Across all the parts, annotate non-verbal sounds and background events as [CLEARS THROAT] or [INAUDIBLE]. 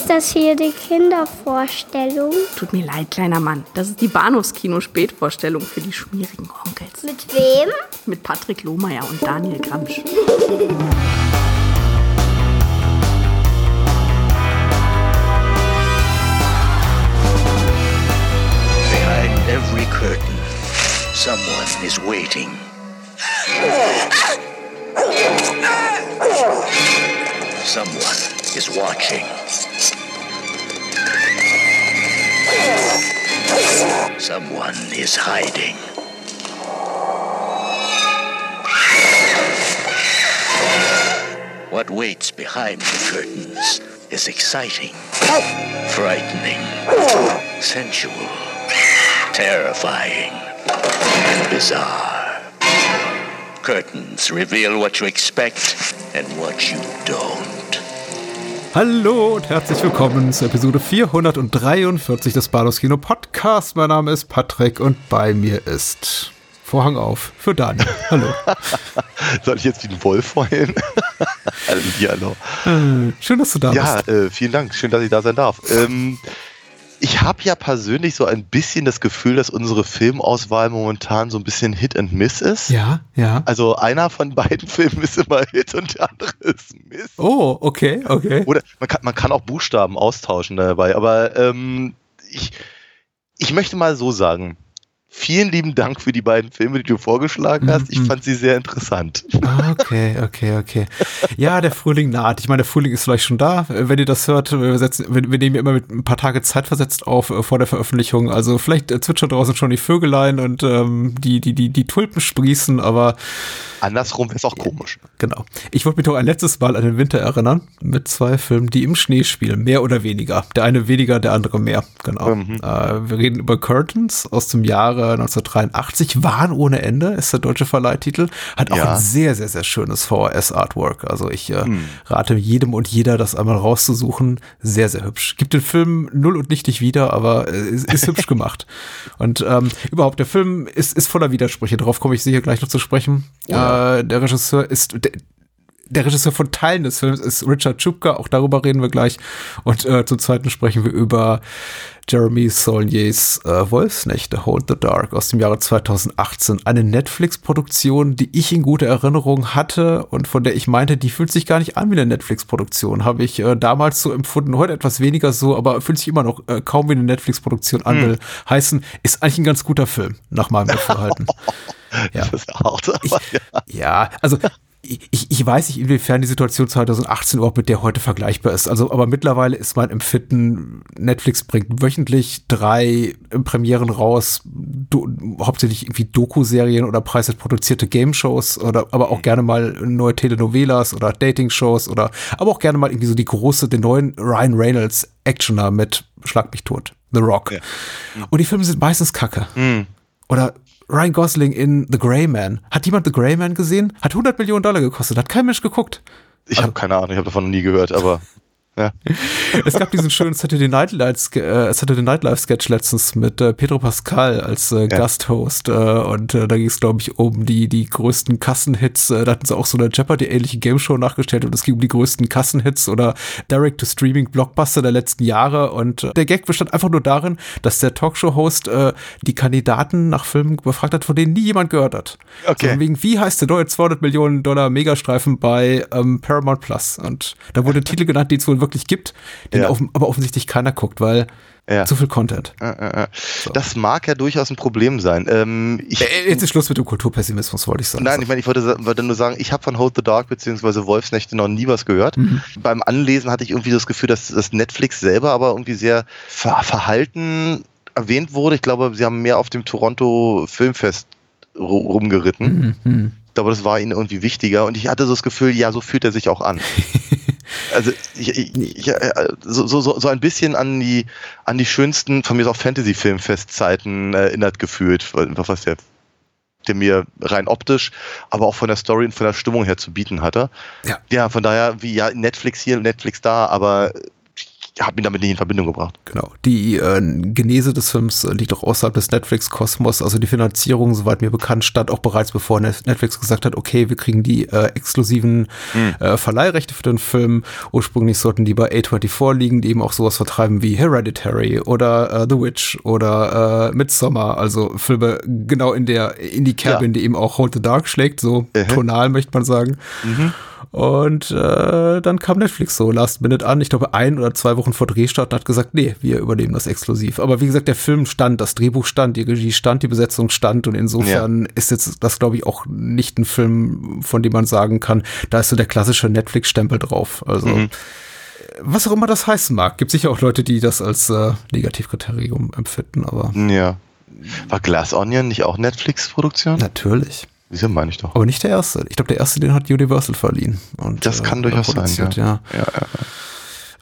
Ist das hier die Kindervorstellung? Tut mir leid, kleiner Mann. Das ist die Bahnhofskino-Spätvorstellung für die schmierigen Onkels. Mit wem? Mit Patrick Lohmeier und Daniel Gramsch. Behind every curtain, someone is waiting. Someone is watching. Someone is hiding. What waits behind the curtains is exciting, frightening, sensual, terrifying, and bizarre. Curtains reveal what you expect and what you don't. Hallo und herzlich willkommen zur Episode 443 des Bados Kino Podcast. Mein Name ist Patrick und bei mir ist Vorhang auf für Daniel. Hallo. [LAUGHS] Soll ich jetzt wie ein Wolf heulen? [LAUGHS] hallo. Äh, schön, dass du da ja, bist. Ja, äh, vielen Dank. Schön, dass ich da sein darf. Ähm, ich habe ja persönlich so ein bisschen das Gefühl, dass unsere Filmauswahl momentan so ein bisschen Hit and Miss ist. Ja, ja. Also einer von beiden [LAUGHS] Filmen ist immer Hit und der andere ist Miss. Oh, okay, okay. Oder man kann, man kann auch Buchstaben austauschen dabei, aber ähm, ich, ich möchte mal so sagen, Vielen lieben Dank für die beiden Filme, die du vorgeschlagen hast. Ich fand sie sehr interessant. Okay, okay, okay. Ja, der Frühling naht. Ich meine, der Frühling ist vielleicht schon da. Wenn ihr das hört, wir, setzen, wir, wir nehmen immer mit ein paar Tage Zeit versetzt auf äh, vor der Veröffentlichung. Also vielleicht äh, zwitschern draußen schon die Vögelein und ähm, die, die, die, die Tulpen sprießen, aber Andersrum wäre es auch komisch. Genau. Ich wollte mich doch ein letztes Mal an den Winter erinnern mit zwei Filmen, die im Schnee spielen, mehr oder weniger. Der eine weniger, der andere mehr. Genau. Mhm. Äh, wir reden über Curtains aus dem Jahre 1983. Wahn ohne Ende ist der deutsche Verleihtitel. Hat auch ja. ein sehr, sehr, sehr schönes VHS-Artwork. Also ich äh, mhm. rate jedem und jeder, das einmal rauszusuchen. Sehr, sehr hübsch. Gibt den Film null und nichtig wieder, aber äh, ist, ist hübsch [LAUGHS] gemacht. Und ähm, überhaupt, der Film ist, ist voller Widersprüche. Darauf komme ich sicher gleich noch zu sprechen. Ja. Äh, der Regisseur ist, der, Regisseur von Teilen des Films ist Richard Chupka, auch darüber reden wir gleich. Und äh, zum Zweiten sprechen wir über Jeremy Saulniers äh, Wolfsnächte, Hold the Dark aus dem Jahre 2018. Eine Netflix-Produktion, die ich in guter Erinnerung hatte und von der ich meinte, die fühlt sich gar nicht an wie eine Netflix-Produktion. Habe ich äh, damals so empfunden, heute etwas weniger so, aber fühlt sich immer noch äh, kaum wie eine Netflix-Produktion an. Will heißen, ist eigentlich ein ganz guter Film, nach meinem Verhalten. [LAUGHS] ja. Das ist hart, aber ich, ja. ja, also ich, ich weiß nicht, inwiefern die Situation 2018 überhaupt mit der heute vergleichbar ist. Also, aber mittlerweile ist mein Empfinden, Netflix bringt wöchentlich drei Premieren raus, do, hauptsächlich irgendwie Doku-Serien oder preiswert produzierte Game-Shows oder aber auch gerne mal neue Telenovelas oder Dating-Shows oder aber auch gerne mal irgendwie so die große, den neuen Ryan Reynolds Actioner mit Schlag mich tot, The Rock. Ja. Und die Filme sind meistens kacke. Mhm. Oder Ryan Gosling in The Grey Man. Hat jemand The Grey Man gesehen? Hat 100 Millionen Dollar gekostet. Hat kein Mensch geguckt. Ich habe keine Ahnung, ich habe davon noch nie gehört, aber ja. [LAUGHS] Es gab diesen schönen Saturday Night, Live, äh, Saturday Night Live Sketch letztens mit äh, Pedro Pascal als äh, ja. Gasthost äh, und äh, da ging es glaube ich um die die größten Kassenhits. Äh, da hatten sie auch so eine Jeopardy ähnliche Game Show nachgestellt und es ging um die größten Kassenhits oder Direct to Streaming Blockbuster der letzten Jahre und der Gag bestand einfach nur darin, dass der Talkshow Host die Kandidaten nach Filmen befragt hat, von denen nie jemand gehört hat. Okay. So, wegen wie heißt der neue 200 Millionen Dollar Megastreifen bei ähm, Paramount Plus und da wurde Titel genannt, die es wohl wirklich gibt, den ja. auf, aber offensichtlich keiner guckt, weil ja. zu viel Content. Äh, äh, so. Das mag ja durchaus ein Problem sein. Ähm, ich, äh, Jetzt ist Schluss mit dem Kulturpessimismus, wollte ich sagen. Nein, ich meine, ich wollte, wollte nur sagen, ich habe von Hold the Dark bzw. Wolfsnächte noch nie was gehört. Mhm. Beim Anlesen hatte ich irgendwie das Gefühl, dass das Netflix selber aber irgendwie sehr ver verhalten erwähnt wurde. Ich glaube, sie haben mehr auf dem Toronto Filmfest rumgeritten. Mhm. mhm. Ich glaube, das war ihnen irgendwie wichtiger und ich hatte so das Gefühl, ja, so fühlt er sich auch an. [LAUGHS] Also ich, ich, ich, äh, so, so, so ein bisschen an die, an die schönsten, von mir auch Fantasy-Filmfestzeiten erinnert gefühlt, was der, der mir rein optisch, aber auch von der Story und von der Stimmung her zu bieten hatte. Ja, ja von daher, wie ja, Netflix hier, Netflix da, aber habe ihn damit nicht in Verbindung gebracht. Genau. Die äh, Genese des Films liegt auch außerhalb des Netflix-Kosmos. Also die Finanzierung, soweit mir bekannt, stand auch bereits bevor Netflix gesagt hat, okay, wir kriegen die äh, exklusiven hm. äh, Verleihrechte für den Film. Ursprünglich sollten die bei A24 liegen, die eben auch sowas vertreiben wie Hereditary oder äh, The Witch oder äh, Midsommar. Also Filme genau in der in die Kerbe, ja. die eben auch Hold the Dark schlägt, so mhm. tonal möchte man sagen. Mhm. Und äh, dann kam Netflix so last minute an, ich glaube ein oder zwei Wochen vor Drehstart und hat gesagt, nee, wir übernehmen das exklusiv. Aber wie gesagt, der Film stand, das Drehbuch stand, die Regie stand, die Besetzung stand und insofern ja. ist jetzt das, glaube ich, auch nicht ein Film, von dem man sagen kann, da ist so der klassische Netflix-Stempel drauf. Also mhm. was auch immer das heißen mag. Gibt sicher auch Leute, die das als äh, Negativkriterium empfinden, aber. Ja. War Glass Onion nicht auch Netflix-Produktion? Natürlich. Wieso meine ich doch? Aber nicht der erste. Ich glaube, der erste, den hat Universal verliehen. Und, das kann äh, durchaus sein. Ja. Ja. Ja, ja.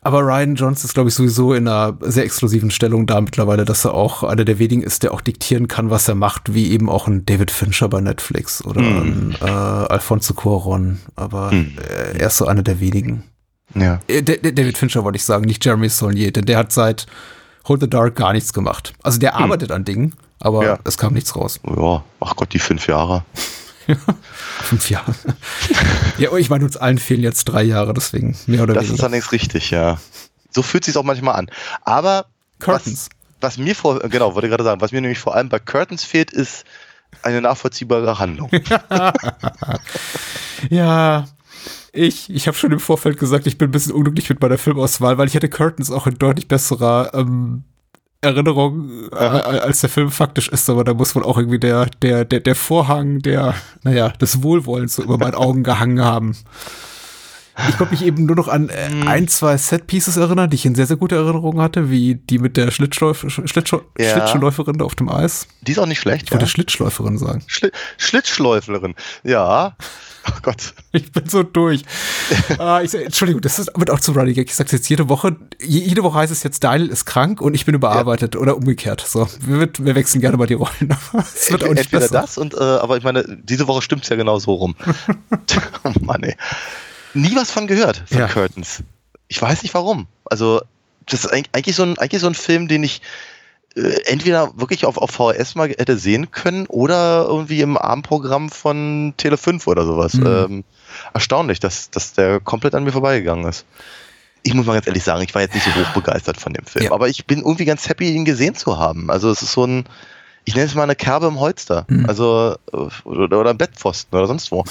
Aber Ryan Johnson ist, glaube ich, sowieso in einer sehr exklusiven Stellung da mittlerweile, dass er auch einer der wenigen ist, der auch diktieren kann, was er macht, wie eben auch ein David Fincher bei Netflix oder mm. ein äh, Alfonso Cuaron. Aber mm. äh, er ist so einer der wenigen. Ja. Äh, David Fincher wollte ich sagen, nicht Jeremy Saulnier, denn der hat seit Hold the Dark gar nichts gemacht. Also der hm. arbeitet an Dingen, aber ja. es kam nichts raus. Ja, ach Gott, die fünf Jahre. [LAUGHS] fünf Jahre. [LAUGHS] ja, ich meine, uns allen fehlen jetzt drei Jahre, deswegen mehr oder das weniger. Das ist allerdings richtig, ja. So fühlt sich auch manchmal an. Aber Curtains. Was, was mir vor, genau, wollte gerade sagen, was mir nämlich vor allem bei Curtains fehlt, ist eine nachvollziehbare Handlung. [LAUGHS] ja, ich, ich habe schon im Vorfeld gesagt, ich bin ein bisschen unglücklich mit meiner Filmauswahl, weil ich hätte Curtains auch in deutlich besserer ähm, Erinnerung, äh, als der Film faktisch ist, aber da muss wohl auch irgendwie der, der, der, der Vorhang der, naja, des Wohlwollens so über meinen [LAUGHS] Augen gehangen haben. Ich konnte mich eben nur noch an äh, ein, zwei Set-Pieces erinnern, die ich in sehr, sehr gute Erinnerung hatte, wie die mit der Schlittschuhläuf Schlittschuh ja. Schlittschuhläuferin auf dem Eis. Die ist auch nicht schlecht. Ich wollte ja. Schlittschläuferin sagen. Schli Schlittschläuferin, ja. Oh Gott. Ich bin so durch. [LAUGHS] ah, ich, Entschuldigung, das ist wird auch zu Running Gag. Ich sag's jetzt jede Woche. Jede Woche heißt es jetzt, Daniel ist krank und ich bin überarbeitet ja. oder umgekehrt. So, wir, wir, wechseln gerne mal die Rollen. [LAUGHS] es wird auch nicht Entweder besser. das und, äh, aber ich meine, diese Woche stimmt's ja genau so rum. [LAUGHS] oh Mann, ey. Nie was von gehört, von ja. Curtains. Ich weiß nicht warum. Also, das ist eigentlich so ein, eigentlich so ein Film, den ich äh, entweder wirklich auf, auf VHS mal hätte sehen können oder irgendwie im Abendprogramm von Tele 5 oder sowas. Mhm. Ähm, erstaunlich, dass, dass der komplett an mir vorbeigegangen ist. Ich muss mal ganz ehrlich sagen, ich war jetzt nicht so hoch begeistert von dem Film, ja. aber ich bin irgendwie ganz happy, ihn gesehen zu haben. Also es ist so ein, ich nenne es mal eine Kerbe im Holster. Mhm. Also, oder, oder ein Bettpfosten oder sonst wo.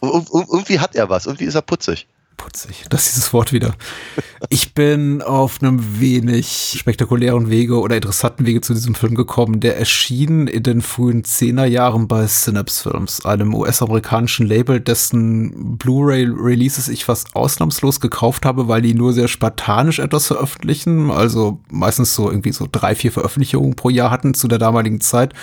Ir irgendwie hat er was, irgendwie ist er putzig putzig. Das ist dieses Wort wieder. Ich bin auf einem wenig spektakulären Wege oder interessanten Wege zu diesem Film gekommen. Der erschien in den frühen Zehnerjahren bei Synapse Films, einem US-amerikanischen Label, dessen Blu-ray-Releases ich fast ausnahmslos gekauft habe, weil die nur sehr spartanisch etwas veröffentlichen. Also meistens so irgendwie so drei, vier Veröffentlichungen pro Jahr hatten zu der damaligen Zeit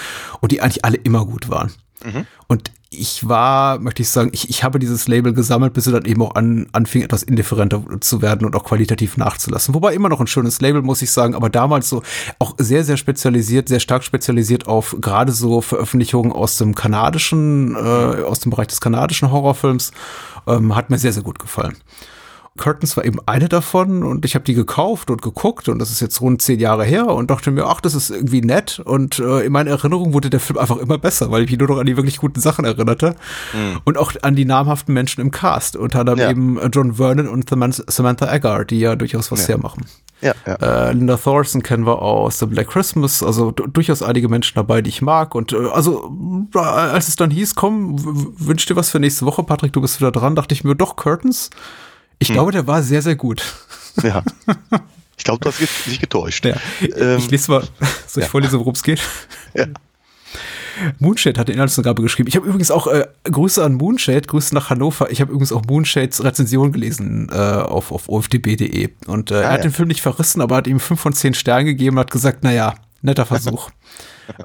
und die eigentlich alle immer gut waren. Mhm. Und ich war, möchte ich sagen, ich, ich habe dieses Label gesammelt, bis sie dann eben auch an, anfing, etwas indifferenter zu werden und auch qualitativ nachzulassen. Wobei immer noch ein schönes Label, muss ich sagen, aber damals so auch sehr, sehr spezialisiert, sehr stark spezialisiert auf gerade so Veröffentlichungen aus dem kanadischen, äh, aus dem Bereich des kanadischen Horrorfilms, ähm, hat mir sehr, sehr gut gefallen. Curtains war eben eine davon und ich habe die gekauft und geguckt und das ist jetzt rund zehn Jahre her und dachte mir, ach, das ist irgendwie nett und äh, in meiner Erinnerung wurde der Film einfach immer besser, weil ich mich nur noch an die wirklich guten Sachen erinnerte mhm. und auch an die namhaften Menschen im Cast, unter anderem ja. eben John Vernon und Samantha Eggar, die ja durchaus was ja. hermachen. Ja, ja. Äh, Linda Thorson kennen wir aus The Black Christmas, also durchaus einige Menschen dabei, die ich mag. Und äh, also, als es dann hieß, komm, wünsch dir was für nächste Woche, Patrick, du bist wieder dran, dachte ich mir, doch, Curtains. Ich hm. glaube, der war sehr, sehr gut. Ja. [LAUGHS] Ich glaube, du hast dich getäuscht. Ja. Ähm, ich lese mal, soll ich ja. vorlesen, worum es geht? Ja. Moonshade hat die Inhaltsangabe geschrieben. Ich habe übrigens auch äh, Grüße an Moonshade, Grüße nach Hannover. Ich habe übrigens auch Moonshades Rezension gelesen äh, auf, auf ofdb.de. Und äh, ah, er hat ja. den Film nicht verrissen, aber hat ihm fünf von zehn Sternen gegeben und hat gesagt, naja, netter Versuch. [LAUGHS]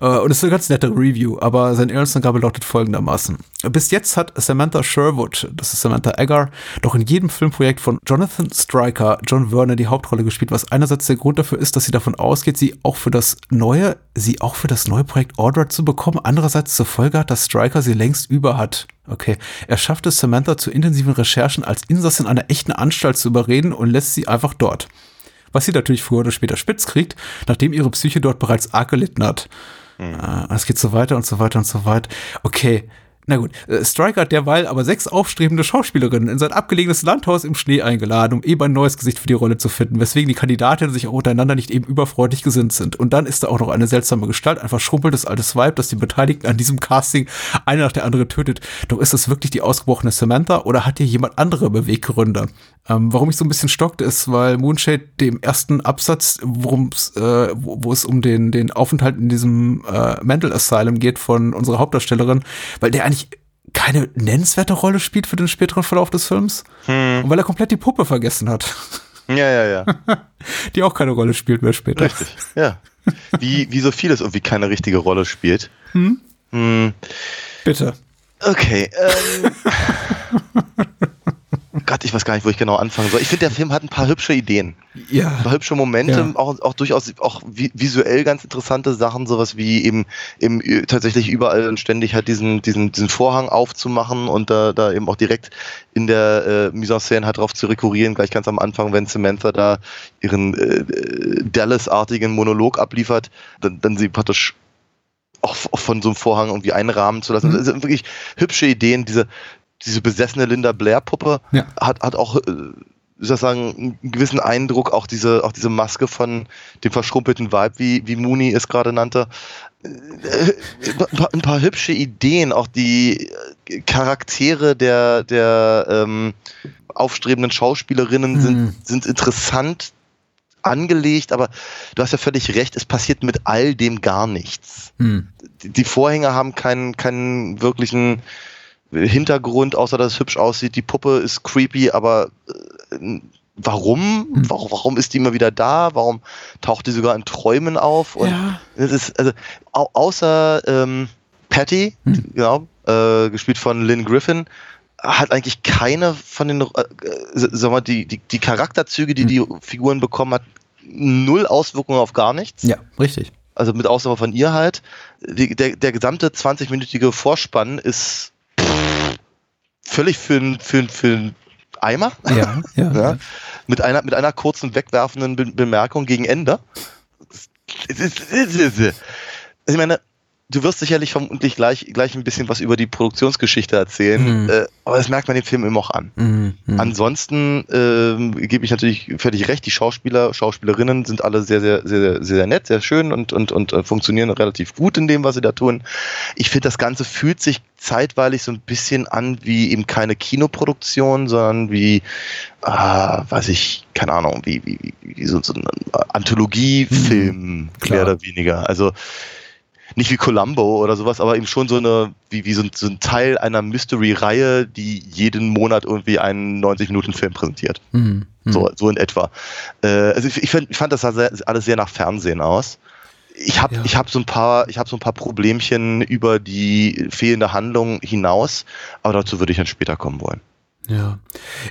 äh, und es ist eine ganz nette Review, aber seine Inhaltsangabe lautet folgendermaßen. Bis jetzt hat Samantha Sherwood, das ist Samantha Eggar, doch in jedem Filmprojekt von Jonathan Stryker, John Werner die Hauptrolle gespielt, was einerseits der Grund dafür ist, dass sie davon ausgeht, sie auch für das neue, sie auch für das neue Projekt Order zu bekommen, andererseits zur Folge hat, dass Stryker sie längst über hat. Okay. Er schafft es Samantha zu intensiven Recherchen als Insassin einer echten Anstalt zu überreden und lässt sie einfach dort. Was sie natürlich früher oder später spitz kriegt, nachdem ihre Psyche dort bereits arg gelitten hat. Mhm. Äh, es geht so weiter und so weiter und so weiter. Okay, na gut, äh, Striker hat derweil aber sechs aufstrebende Schauspielerinnen in sein abgelegenes Landhaus im Schnee eingeladen, um eben ein neues Gesicht für die Rolle zu finden, weswegen die Kandidatinnen sich auch untereinander nicht eben überfreundlich gesinnt sind. Und dann ist da auch noch eine seltsame Gestalt, ein verschrumpeltes altes Weib, das die Beteiligten an diesem Casting eine nach der andere tötet. Doch ist das wirklich die ausgebrochene Samantha oder hat hier jemand andere Beweggründe? Ähm, warum ich so ein bisschen stockt, ist, weil Moonshade dem ersten Absatz, worum's, äh, wo, wo es um den, den Aufenthalt in diesem äh, Mental Asylum geht von unserer Hauptdarstellerin, weil der eigentlich keine nennenswerte Rolle spielt für den späteren Verlauf des Films. Hm. Und weil er komplett die Puppe vergessen hat. Ja, ja, ja. [LAUGHS] die auch keine Rolle spielt mehr später. Richtig, ja. Wie, wie so vieles irgendwie keine richtige Rolle spielt. Hm? Hm. Bitte. Okay. Ähm. [LAUGHS] Gott, ich weiß gar nicht, wo ich genau anfangen soll. Ich finde, der Film hat ein paar hübsche Ideen. Ja. Ein paar hübsche Momente, ja. auch, auch durchaus auch visuell ganz interessante Sachen, sowas wie eben, eben tatsächlich überall und ständig halt diesen, diesen, diesen Vorhang aufzumachen und da, da eben auch direkt in der äh, Mise en Scène halt drauf zu rekurrieren, gleich ganz am Anfang, wenn Samantha da ihren äh, Dallas-artigen Monolog abliefert, dann, dann sie praktisch auch, von so einem Vorhang irgendwie einrahmen zu lassen. Mhm. Das sind wirklich hübsche Ideen, diese, diese besessene Linda Blair-Puppe ja. hat, hat auch, äh, sozusagen, einen gewissen Eindruck, auch diese, auch diese Maske von dem verschrumpelten Vibe, wie, wie Mooney es gerade nannte. Äh, ein paar hübsche Ideen, auch die Charaktere der, der ähm, aufstrebenden Schauspielerinnen mhm. sind, sind interessant angelegt, aber du hast ja völlig recht, es passiert mit all dem gar nichts. Mhm. Die, die Vorhänge haben keinen, keinen wirklichen Hintergrund, außer dass es hübsch aussieht. Die Puppe ist creepy, aber äh, warum? Hm. warum? Warum ist die immer wieder da? Warum taucht die sogar in Träumen auf? Und ja. es ist, also, au außer ähm, Patty, hm. genau, äh, gespielt von Lynn Griffin, hat eigentlich keine von den, äh, sag mal, die, die, die Charakterzüge, die hm. die Figuren bekommen hat, null Auswirkungen auf gar nichts. Ja, richtig. Also mit Ausnahme von ihr halt. Die, der, der gesamte 20-minütige Vorspann ist völlig für, für, für einen Eimer. Ja, ja, ja. Mit, einer, mit einer kurzen wegwerfenden Be Bemerkung gegen Ende. Also ich meine, du wirst sicherlich vermutlich gleich, gleich ein bisschen was über die Produktionsgeschichte erzählen, mhm. äh, aber das merkt man dem Film immer auch an. Mhm. mhm. Ansonsten äh, gebe ich natürlich völlig recht, die Schauspieler, Schauspielerinnen sind alle sehr, sehr, sehr, sehr, sehr nett, sehr schön und, und, und äh, funktionieren relativ gut in dem, was sie da tun. Ich finde, das Ganze fühlt sich zeitweilig so ein bisschen an wie eben keine Kinoproduktion, sondern wie, äh, weiß ich, keine Ahnung, wie, wie, wie so, so ein Anthologiefilm, mhm, mehr oder weniger. Also nicht wie Columbo oder sowas, aber eben schon so eine, wie, wie so, ein, so ein Teil einer Mystery-Reihe, die jeden Monat irgendwie einen 90-Minuten-Film präsentiert. Mhm. So, so in etwa. Äh, also ich, ich, find, ich fand das alles sehr nach Fernsehen aus. Ich habe ja. ich hab so ein paar ich habe so ein paar Problemchen über die fehlende Handlung hinaus, aber dazu würde ich dann später kommen wollen. Ja.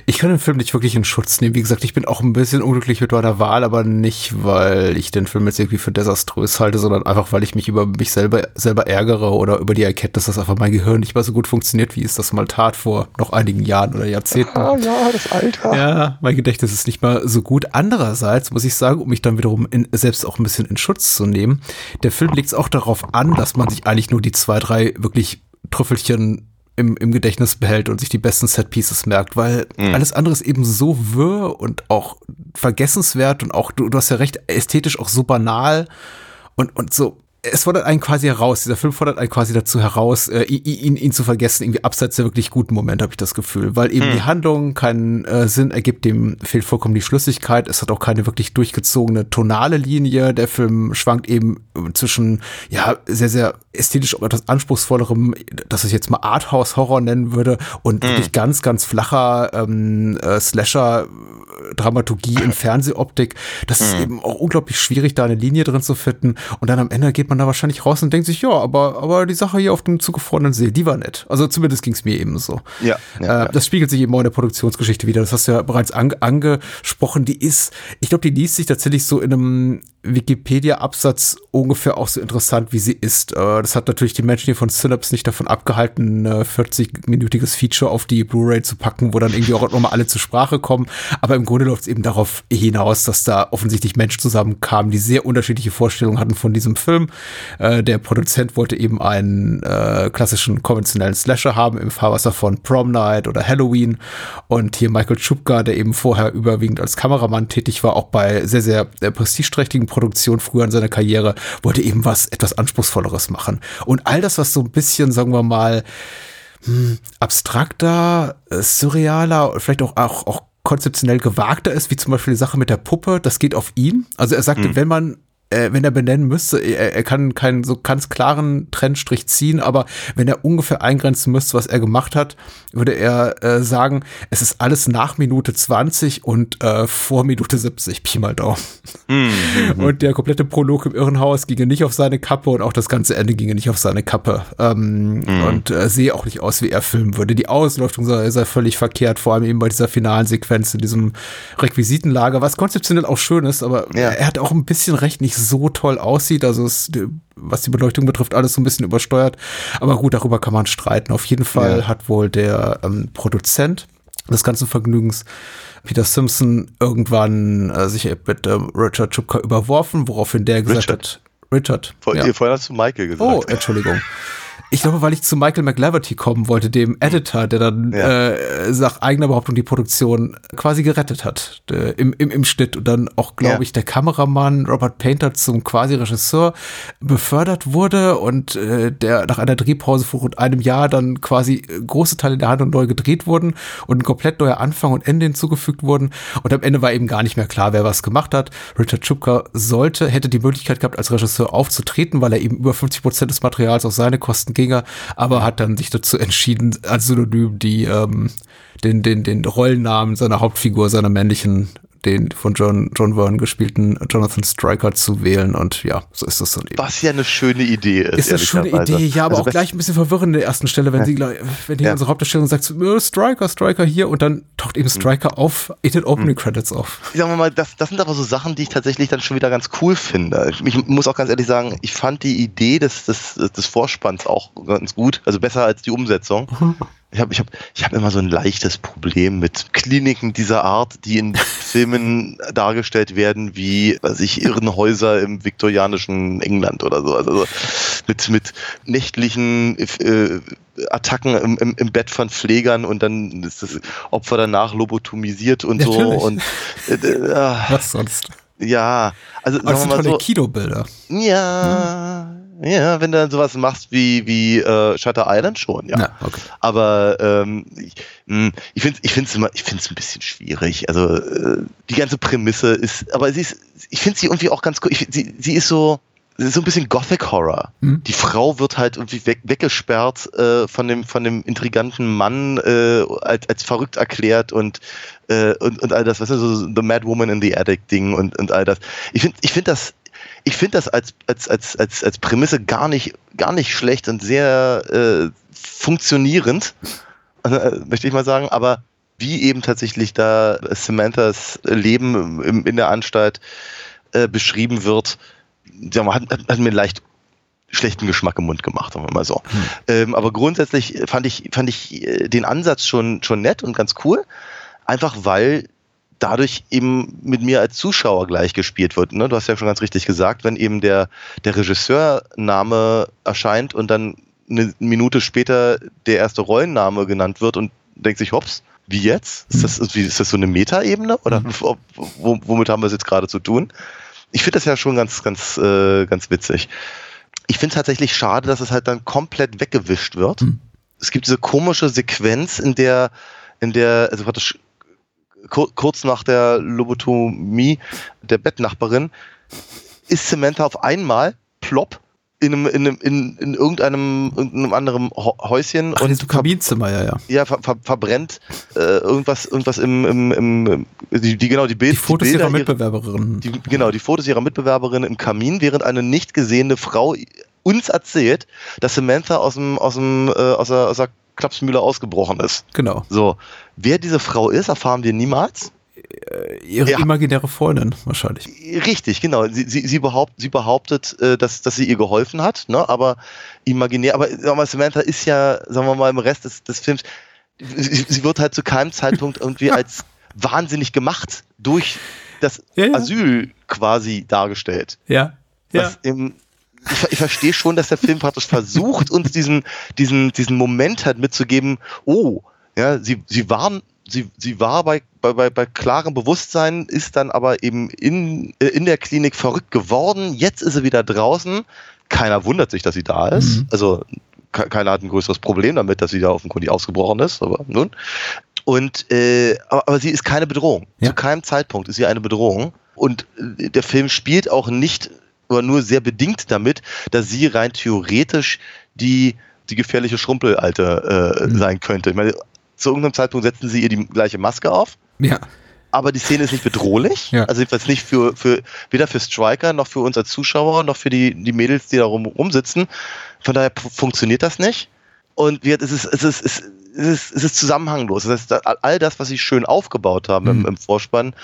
Ich kann den Film nicht wirklich in Schutz nehmen. Wie gesagt, ich bin auch ein bisschen unglücklich mit meiner Wahl, aber nicht, weil ich den Film jetzt irgendwie für desaströs halte, sondern einfach, weil ich mich über mich selber, selber ärgere oder über die Erkenntnis, dass einfach mein Gehirn nicht mehr so gut funktioniert, wie es das mal tat vor noch einigen Jahren oder Jahrzehnten. Ah, ja, das Alter. Ja, mein Gedächtnis ist nicht mal so gut. Andererseits muss ich sagen, um mich dann wiederum in, selbst auch ein bisschen in Schutz zu nehmen, der Film legt es auch darauf an, dass man sich eigentlich nur die zwei, drei wirklich Trüffelchen im, im Gedächtnis behält und sich die besten Set-Pieces merkt, weil mhm. alles andere ist eben so wirr und auch vergessenswert und auch, du, du hast ja recht, ästhetisch auch so banal und, und so es fordert einen quasi heraus, dieser Film fordert einen quasi dazu heraus, äh, ihn, ihn zu vergessen, irgendwie abseits der wirklich guten Momente, habe ich das Gefühl. Weil eben hm. die Handlung keinen äh, Sinn ergibt, dem fehlt vollkommen die Schlüssigkeit, es hat auch keine wirklich durchgezogene tonale Linie. Der Film schwankt eben zwischen, ja, sehr, sehr ästhetisch auch etwas anspruchsvollerem, dass ich jetzt mal Arthouse-Horror nennen würde, und hm. wirklich ganz, ganz flacher ähm, äh, Slasher Dramaturgie in Fernsehoptik. Das ist hm. eben auch unglaublich schwierig, da eine Linie drin zu finden. Und dann am Ende geht man da wahrscheinlich raus und denkt sich, ja, aber, aber die Sache hier auf dem zugefrorenen See, die war nett. Also zumindest ging es mir eben so. Ja, ja, äh, Das spiegelt sich eben auch in der Produktionsgeschichte wieder. Das hast du ja bereits an, angesprochen. Die ist, ich glaube, die liest sich tatsächlich so in einem Wikipedia-Absatz ungefähr auch so interessant, wie sie ist. Äh, das hat natürlich die Menschen hier von Synapse nicht davon abgehalten, ein 40-minütiges Feature auf die Blu-ray zu packen, wo dann irgendwie auch nochmal alle zur Sprache kommen. Aber im Grunde läuft es eben darauf hinaus, dass da offensichtlich Menschen zusammenkamen, die sehr unterschiedliche Vorstellungen hatten von diesem Film. Äh, der Produzent wollte eben einen äh, klassischen konventionellen Slasher haben im Fahrwasser von Prom Night oder Halloween. Und hier Michael Schubka, der eben vorher überwiegend als Kameramann tätig war, auch bei sehr, sehr prestigeträchtigen Produktion früher in seiner Karriere, wollte eben was etwas Anspruchsvolleres machen. Und all das, was so ein bisschen, sagen wir mal, hm, abstrakter, äh, surrealer, vielleicht auch, auch, auch konzeptionell gewagter ist, wie zum Beispiel die Sache mit der Puppe, das geht auf ihn. Also er sagte, mhm. wenn man äh, wenn er benennen müsste, er, er kann keinen so ganz klaren Trennstrich ziehen, aber wenn er ungefähr eingrenzen müsste, was er gemacht hat, würde er äh, sagen, es ist alles nach Minute 20 und äh, vor Minute 70, Pi mal Daumen. Mhm. Und der komplette Prolog im Irrenhaus ginge nicht auf seine Kappe und auch das ganze Ende ginge nicht auf seine Kappe. Ähm, mhm. Und äh, sehe auch nicht aus, wie er filmen würde. Die Ausleuchtung sei, sei völlig verkehrt, vor allem eben bei dieser finalen Sequenz in diesem Requisitenlager, was konzeptionell auch schön ist, aber ja. er hat auch ein bisschen recht, nicht so toll aussieht. Also es, was die Beleuchtung betrifft, alles so ein bisschen übersteuert. Aber gut, darüber kann man streiten. Auf jeden Fall ja. hat wohl der ähm, Produzent des ganzen Vergnügens Peter Simpson irgendwann äh, sich mit äh, Richard Chupka überworfen, woraufhin der gesagt Richard. hat, Richard. Vor, ja. Vorhin hast du Michael gesagt. Oh, Entschuldigung. Ich glaube, weil ich zu Michael McLaverty kommen wollte, dem Editor, der dann ja. äh, nach eigener Behauptung die Produktion quasi gerettet hat äh, im, im, im Schnitt und dann auch, glaube ja. ich, der Kameramann Robert Painter zum quasi Regisseur befördert wurde und äh, der nach einer Drehpause vor rund einem Jahr dann quasi große Teile der Handlung neu gedreht wurden und ein komplett neuer Anfang und Ende hinzugefügt wurden und am Ende war eben gar nicht mehr klar, wer was gemacht hat. Richard Schupka sollte, hätte die Möglichkeit gehabt, als Regisseur aufzutreten, weil er eben über 50 Prozent des Materials auf seine Kosten ginge, aber hat dann sich dazu entschieden, als Synonym die, ähm, den, den, den Rollennamen seiner Hauptfigur, seiner männlichen den von John, John Verne gespielten Jonathan Stryker zu wählen und ja, so ist das dann eben. Was ja eine schöne Idee ist. Ist eine schöne Idee, ja, aber also auch gleich ein bisschen verwirrend in der ersten Stelle, wenn ja. sie, wenn die ja. unsere Hauptdarstellung sagt, Stryker, Stryker hier und dann taucht eben Stryker auf, in den Opening mhm. Credits auf. Sagen wir mal, das, das sind aber so Sachen, die ich tatsächlich dann schon wieder ganz cool finde. Ich muss auch ganz ehrlich sagen, ich fand die Idee des, des, des Vorspanns auch ganz gut, also besser als die Umsetzung. Mhm. Ich habe ich hab, ich hab immer so ein leichtes Problem mit Kliniken dieser Art, die in Filmen [LAUGHS] dargestellt werden wie, weiß ich, Irrenhäuser im viktorianischen England oder so. Also mit, mit nächtlichen äh, Attacken im, im, im, Bett von Pflegern und dann ist das Opfer danach lobotomisiert und Natürlich. so. Und, äh, äh, Was sonst? Ja, also Aber das sind tolle so, Kinobilder. Ja, hm. Ja, wenn du dann sowas machst wie, wie äh, Shutter Island schon, ja. ja okay. Aber ähm, ich, hm, ich finde es ich find's immer, ich find's ein bisschen schwierig. Also äh, die ganze Prämisse ist, aber sie ist, ich finde sie irgendwie auch ganz cool. Ich, sie, sie ist so, so ein bisschen Gothic Horror. Hm. Die Frau wird halt irgendwie weg, weggesperrt äh, von dem von dem intriganten Mann äh, als, als verrückt erklärt und äh, und, und all das, was ist so The Mad Woman in the Attic Ding und und all das. Ich finde ich finde das ich finde das als, als, als, als, als Prämisse gar nicht, gar nicht schlecht und sehr äh, funktionierend, [LAUGHS] äh, möchte ich mal sagen, aber wie eben tatsächlich da Samanthas Leben im, in der Anstalt äh, beschrieben wird, ja, hat, hat, mir leicht schlechten Geschmack im Mund gemacht, sagen wir mal so. Hm. Ähm, aber grundsätzlich fand ich, fand ich äh, den Ansatz schon, schon nett und ganz cool. Einfach weil dadurch eben mit mir als Zuschauer gleich gespielt wird. Ne? Du hast ja schon ganz richtig gesagt, wenn eben der, der Regisseurname erscheint und dann eine Minute später der erste Rollenname genannt wird und denkt sich, hops, wie jetzt? Ist das, wie, ist das so eine Metaebene? Oder mhm. womit haben wir es jetzt gerade zu tun? Ich finde das ja schon ganz, ganz, äh, ganz witzig. Ich finde es tatsächlich schade, dass es halt dann komplett weggewischt wird. Mhm. Es gibt diese komische Sequenz, in der, in der, also praktisch kurz nach der Lobotomie der Bettnachbarin, ist Samantha auf einmal plopp in, einem, in, einem, in, in irgendeinem, irgendeinem anderen Häuschen Ach, und Kabinenzimmer, ja, ja. Ja, ver, ver, verbrennt äh, irgendwas, irgendwas im, im, im die, die, genau die, Bild, die Fotos die ihrer Mitbewerberin. Die, genau, die Fotos ihrer Mitbewerberin im Kamin, während eine nicht gesehene Frau uns erzählt, dass Samantha aus dem, aus dem, äh, aus der, aus der Klapsmühle ausgebrochen ist. Genau. So. Wer diese Frau ist, erfahren wir niemals. äh, ihre ja. imaginäre Freundin wahrscheinlich. Richtig, genau. Sie, sie, sie, behaupt, sie behauptet, äh, dass, dass sie ihr geholfen hat, ne? aber imaginär, aber, aber Samantha ist ja, sagen wir mal, im Rest des, des Films, sie, sie wird halt zu keinem Zeitpunkt irgendwie als wahnsinnig gemacht durch das ja, ja. Asyl quasi dargestellt. Ja. ja. Im, ich, ich verstehe schon, dass der Film praktisch versucht, uns diesen, diesen, diesen Moment halt mitzugeben, oh, ja, sie, sie waren, sie, sie war bei, bei, bei klarem Bewusstsein, ist dann aber eben in, äh, in der Klinik verrückt geworden. Jetzt ist sie wieder draußen. Keiner wundert sich, dass sie da ist. Mhm. Also keiner hat ein größeres Problem damit, dass sie da offenkundig ausgebrochen ist, aber nun. Und äh, aber, aber sie ist keine Bedrohung. Ja. Zu keinem Zeitpunkt ist sie eine Bedrohung. Und äh, der Film spielt auch nicht oder nur sehr bedingt damit, dass sie rein theoretisch die, die gefährliche Schrumpelalte äh, mhm. sein könnte. Ich meine, zu irgendeinem Zeitpunkt setzen sie ihr die gleiche Maske auf. Ja. Aber die Szene ist nicht bedrohlich. Ja. Also jedenfalls nicht für, für weder für Striker noch für uns als Zuschauer noch für die, die Mädels, die da rum, rumsitzen. Von daher funktioniert das nicht. Und wir, es, ist, es, ist, es, ist, es ist zusammenhanglos. Das heißt, all das, was sie schön aufgebaut haben mhm. im, im Vorspann,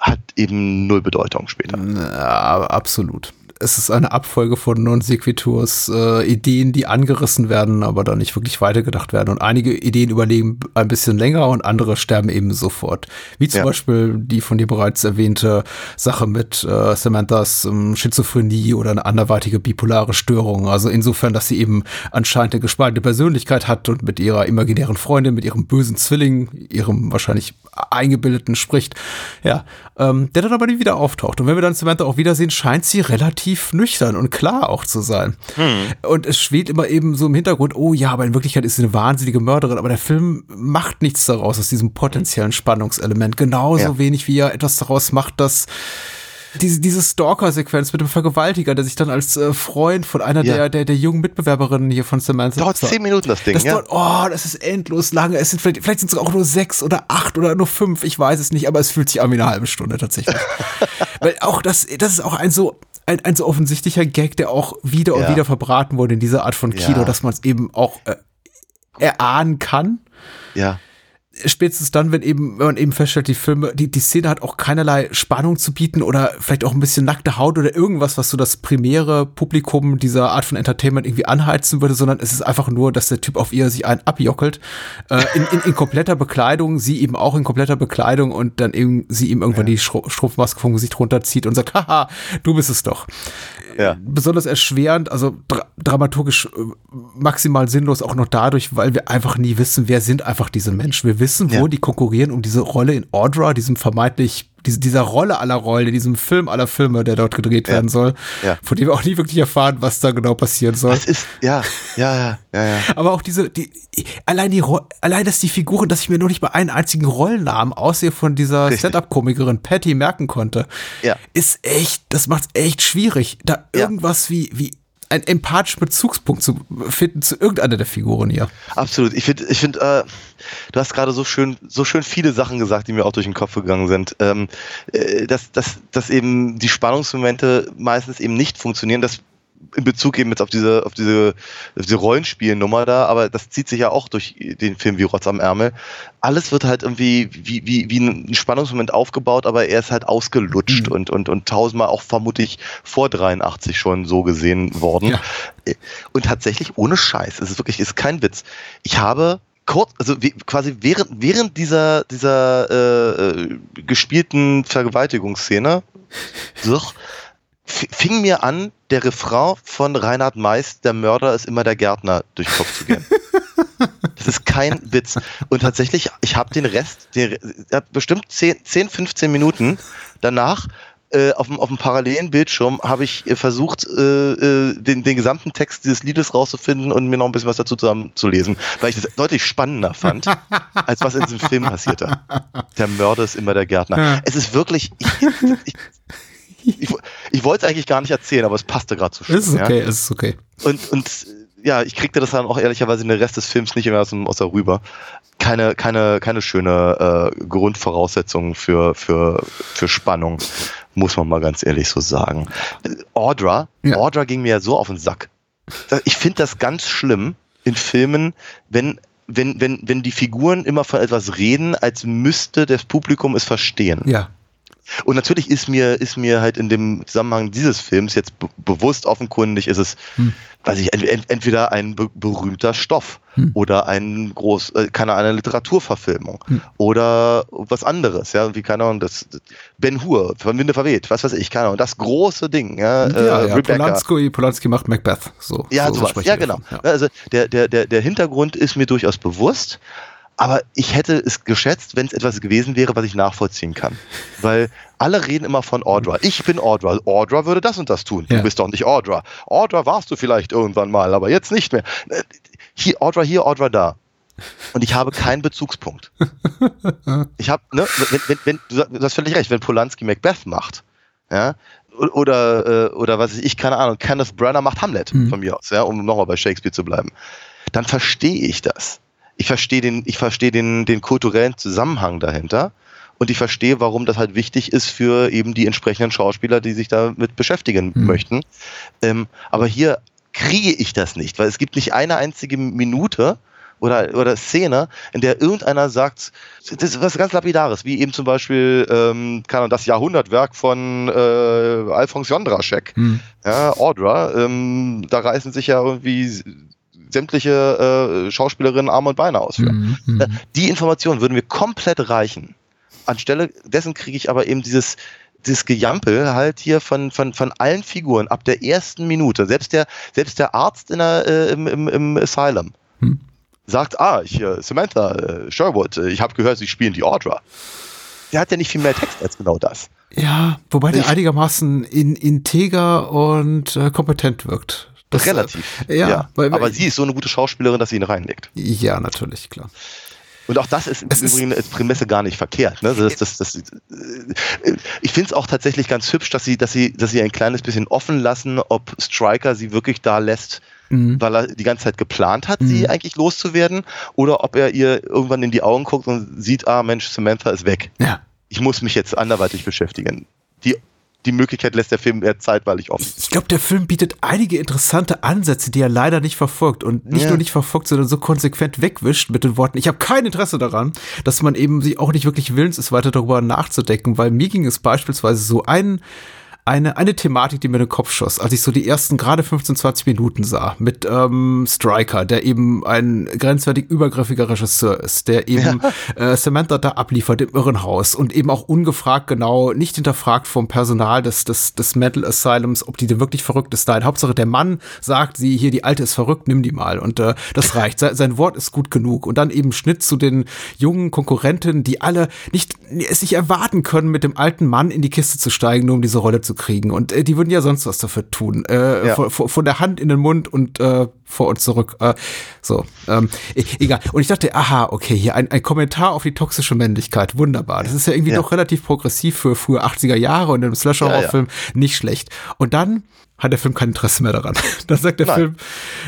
hat eben null Bedeutung später. Ja, absolut es ist eine Abfolge von Non-Sequiturs, äh, Ideen, die angerissen werden, aber dann nicht wirklich weitergedacht werden. Und einige Ideen überleben ein bisschen länger und andere sterben eben sofort. Wie zum ja. Beispiel die von dir bereits erwähnte Sache mit äh, Samanthas ähm, Schizophrenie oder eine anderweitige bipolare Störung. Also insofern, dass sie eben anscheinend eine gespaltene Persönlichkeit hat und mit ihrer imaginären Freundin, mit ihrem bösen Zwilling, ihrem wahrscheinlich eingebildeten spricht. Ja, ähm, der dann aber nie wieder auftaucht. Und wenn wir dann Samantha auch wiedersehen, scheint sie relativ nüchtern und klar auch zu sein. Hm. Und es schwebt immer eben so im Hintergrund, oh ja, aber in Wirklichkeit ist sie eine wahnsinnige Mörderin. Aber der Film macht nichts daraus aus diesem potenziellen Spannungselement. Genauso ja. wenig wie er etwas daraus macht, dass diese, diese Stalker-Sequenz mit dem Vergewaltiger, der sich dann als äh, Freund von einer ja. der, der, der jungen Mitbewerberinnen hier von Samantha. Dauert zehn Minuten das Ding, das ja. Dauert, oh, das ist endlos lange. Es sind vielleicht, vielleicht sind es auch nur sechs oder acht oder nur fünf, ich weiß es nicht, aber es fühlt sich an wie eine halbe Stunde tatsächlich. [LAUGHS] Weil auch das, das ist auch ein so, ein, ein so offensichtlicher Gag, der auch wieder ja. und wieder verbraten wurde in dieser Art von Kino, ja. dass man es eben auch äh, erahnen kann. Ja spätestens dann, wenn eben, wenn man eben feststellt, die Filme, die, die Szene hat auch keinerlei Spannung zu bieten oder vielleicht auch ein bisschen nackte Haut oder irgendwas, was so das primäre Publikum dieser Art von Entertainment irgendwie anheizen würde, sondern es ist einfach nur, dass der Typ auf ihr sich einen abjockelt, äh, in, in, in kompletter Bekleidung, sie eben auch in kompletter Bekleidung und dann eben sie ihm irgendwann ja. die Strumpfmaske vom Gesicht runterzieht und sagt, [LAUGHS] haha, du bist es doch ja. besonders erschwerend, also dra dramaturgisch äh, maximal sinnlos auch noch dadurch, weil wir einfach nie wissen, wer sind einfach diese Menschen. Wir wissen, wo ja. die konkurrieren um diese Rolle in Audra, diesem vermeintlich diese, dieser Rolle aller Rollen, in diesem Film aller Filme, der dort gedreht ja. werden soll, ja. von dem wir auch nie wirklich erfahren, was da genau passieren soll. Das ist, ja, ja, ja, ja. Aber auch diese, die, allein die, allein, dass die Figuren, dass ich mir nur nicht bei einen einzigen Rollennamen aussehe von dieser Stand-Up-Komikerin Patty merken konnte, ja. ist echt, das macht's echt schwierig, da irgendwas wie, wie einen empathischen Bezugspunkt zu finden zu irgendeiner der Figuren hier. Absolut. Ich finde, ich finde, äh, du hast gerade so schön, so schön viele Sachen gesagt, die mir auch durch den Kopf gegangen sind. Ähm, äh, dass, dass, dass eben die Spannungsmomente meistens eben nicht funktionieren. Das in Bezug eben jetzt auf diese, auf diese, auf diese Rollenspielnummer da, aber das zieht sich ja auch durch den Film wie Rotz am Ärmel. Alles wird halt irgendwie wie, wie, wie ein Spannungsmoment aufgebaut, aber er ist halt ausgelutscht mhm. und, und, und tausendmal auch vermutlich vor 83 schon so gesehen worden. Ja. Und tatsächlich ohne Scheiß. Es ist wirklich, ist kein Witz. Ich habe kurz, also wie, quasi während, während dieser, dieser äh, äh gespielten Vergewaltigungsszene, [LAUGHS] so, fing mir an, der Refrain von Reinhard Meist, der Mörder ist immer der Gärtner, durch den Kopf zu gehen. [LAUGHS] Das ist kein Witz. Und tatsächlich, ich habe den Rest, hat bestimmt 10, 10, 15 Minuten danach äh, auf, dem, auf dem parallelen Bildschirm habe ich äh, versucht, äh, äh, den, den gesamten Text dieses Liedes rauszufinden und mir noch ein bisschen was dazu zusammenzulesen, weil ich das deutlich spannender fand, als was in diesem Film passierte. [LAUGHS] Der Mörder ist immer der Gärtner. Ja. Es ist wirklich, ich, ich, ich, ich wollte es eigentlich gar nicht erzählen, aber es passte gerade zu schön. Es ist okay, ja? es ist okay. Und, und ja, ich kriegte das dann auch ehrlicherweise in den Rest des Films nicht mehr aus, dem, aus der rüber. Keine, keine, keine schöne äh, Grundvoraussetzung für, für, für Spannung, muss man mal ganz ehrlich so sagen. Audra, ja. Audra ging mir ja so auf den Sack. Ich finde das ganz schlimm in Filmen, wenn wenn, wenn, wenn die Figuren immer von etwas reden, als müsste das Publikum es verstehen. Ja. Und natürlich ist mir, ist mir halt in dem Zusammenhang dieses Films jetzt bewusst offenkundig, ist es, hm. weiß ich, ent entweder ein be berühmter Stoff hm. oder ein groß, äh, keine Ahnung, eine Literaturverfilmung hm. oder was anderes, ja, wie keine Ahnung, das Ben Hur, von Winde verweht, was weiß ich, keine Ahnung, das große Ding, ja, ja, äh, ja Polanski, Polanski macht Macbeth, so. Ja, so sowas, ja, genau. Ja. Also der, der, der, der Hintergrund ist mir durchaus bewusst, aber ich hätte es geschätzt, wenn es etwas gewesen wäre, was ich nachvollziehen kann. Weil alle reden immer von Audra. Ich bin Audra. Audra würde das und das tun. Ja. Du bist doch nicht Audra. Audra warst du vielleicht irgendwann mal, aber jetzt nicht mehr. Hier, Audra hier, Audra da. Und ich habe keinen Bezugspunkt. [LAUGHS] Ich habe, ne, wenn, wenn, wenn, du hast völlig recht, wenn Polanski Macbeth macht, ja, oder, äh, oder was ich, keine Ahnung, Kenneth Branagh macht Hamlet mhm. von mir aus, ja, um nochmal bei Shakespeare zu bleiben, dann verstehe ich das ich verstehe den, ich verstehe den, den kulturellen Zusammenhang dahinter und ich verstehe, warum das halt wichtig ist für eben die entsprechenden Schauspieler, die sich damit beschäftigen mhm. möchten. Ähm, aber hier kriege ich das nicht, weil es gibt nicht eine einzige Minute oder, oder Szene, in der irgendeiner sagt, das ist was ganz Lapidares, wie eben zum Beispiel ähm, kann das Jahrhundertwerk von äh, Alphonse Jondraschek, hm. ja, Audra, ähm, da reißen sich ja irgendwie sämtliche äh, Schauspielerinnen Arme und Beine ausführen. Mhm, mhm. Äh, die Informationen würden mir komplett reichen. Anstelle dessen kriege ich aber eben dieses, dieses Gejampel halt hier von, von, von allen Figuren ab der ersten Minute. Selbst der, selbst der Arzt in der, äh, im, im, im Asylum hm. sagt, ah, ich, äh, Samantha äh, Sherwood, äh, ich habe gehört, Sie spielen die Audra. Der hat ja nicht viel mehr Text als genau das. Ja, wobei der einigermaßen in, integer und äh, kompetent wirkt. Das, Relativ. Äh, ja, ja. Weil, aber sie ist so eine gute Schauspielerin, dass sie ihn reinlegt. Ja, natürlich, klar. Und auch das ist im Übrigen als Prämisse gar nicht verkehrt. Ne? Das, das, das, äh, ich finde es auch tatsächlich ganz hübsch, dass sie, dass, sie, dass sie ein kleines bisschen offen lassen, ob Striker sie wirklich da lässt, mhm. weil er die ganze Zeit geplant hat, mhm. sie eigentlich loszuwerden, oder ob er ihr irgendwann in die Augen guckt und sieht, ah Mensch, Samantha ist weg. Ja. Ich muss mich jetzt anderweitig beschäftigen. Die die Möglichkeit lässt der Film eher zeitweilig offen. Ich glaube, der Film bietet einige interessante Ansätze, die er leider nicht verfolgt und nicht ja. nur nicht verfolgt, sondern so konsequent wegwischt mit den Worten, ich habe kein Interesse daran, dass man eben sich auch nicht wirklich willens ist, weiter darüber nachzudenken, weil mir ging es beispielsweise so ein eine, eine Thematik, die mir in den Kopf schoss, als ich so die ersten gerade 15, 20 Minuten sah mit ähm, Striker, der eben ein grenzwertig übergriffiger Regisseur ist, der eben ja. äh, Samantha da abliefert im Irrenhaus und eben auch ungefragt genau, nicht hinterfragt vom Personal des, des, des Mental Asylums, ob die denn wirklich verrückt ist. Nein, Hauptsache der Mann sagt, sie hier, die Alte ist verrückt, nimm die mal. Und äh, das [LAUGHS] reicht. Se sein Wort ist gut genug. Und dann eben Schnitt zu den jungen Konkurrenten, die alle nicht, es nicht erwarten können, mit dem alten Mann in die Kiste zu steigen, nur um diese Rolle zu kriegen. Und äh, die würden ja sonst was dafür tun. Äh, ja. von, von, der Hand in den Mund und äh, vor und zurück. Äh, so, ähm, e, egal. Und ich dachte, aha, okay, hier ein, ein Kommentar auf die toxische Männlichkeit. Wunderbar. Das ist ja irgendwie ja. doch relativ progressiv für frühe 80er Jahre und im Slasher-Horrorfilm ja, nicht schlecht. Und dann hat der Film kein Interesse mehr daran. [LAUGHS] Dann sagt der Nein. Film,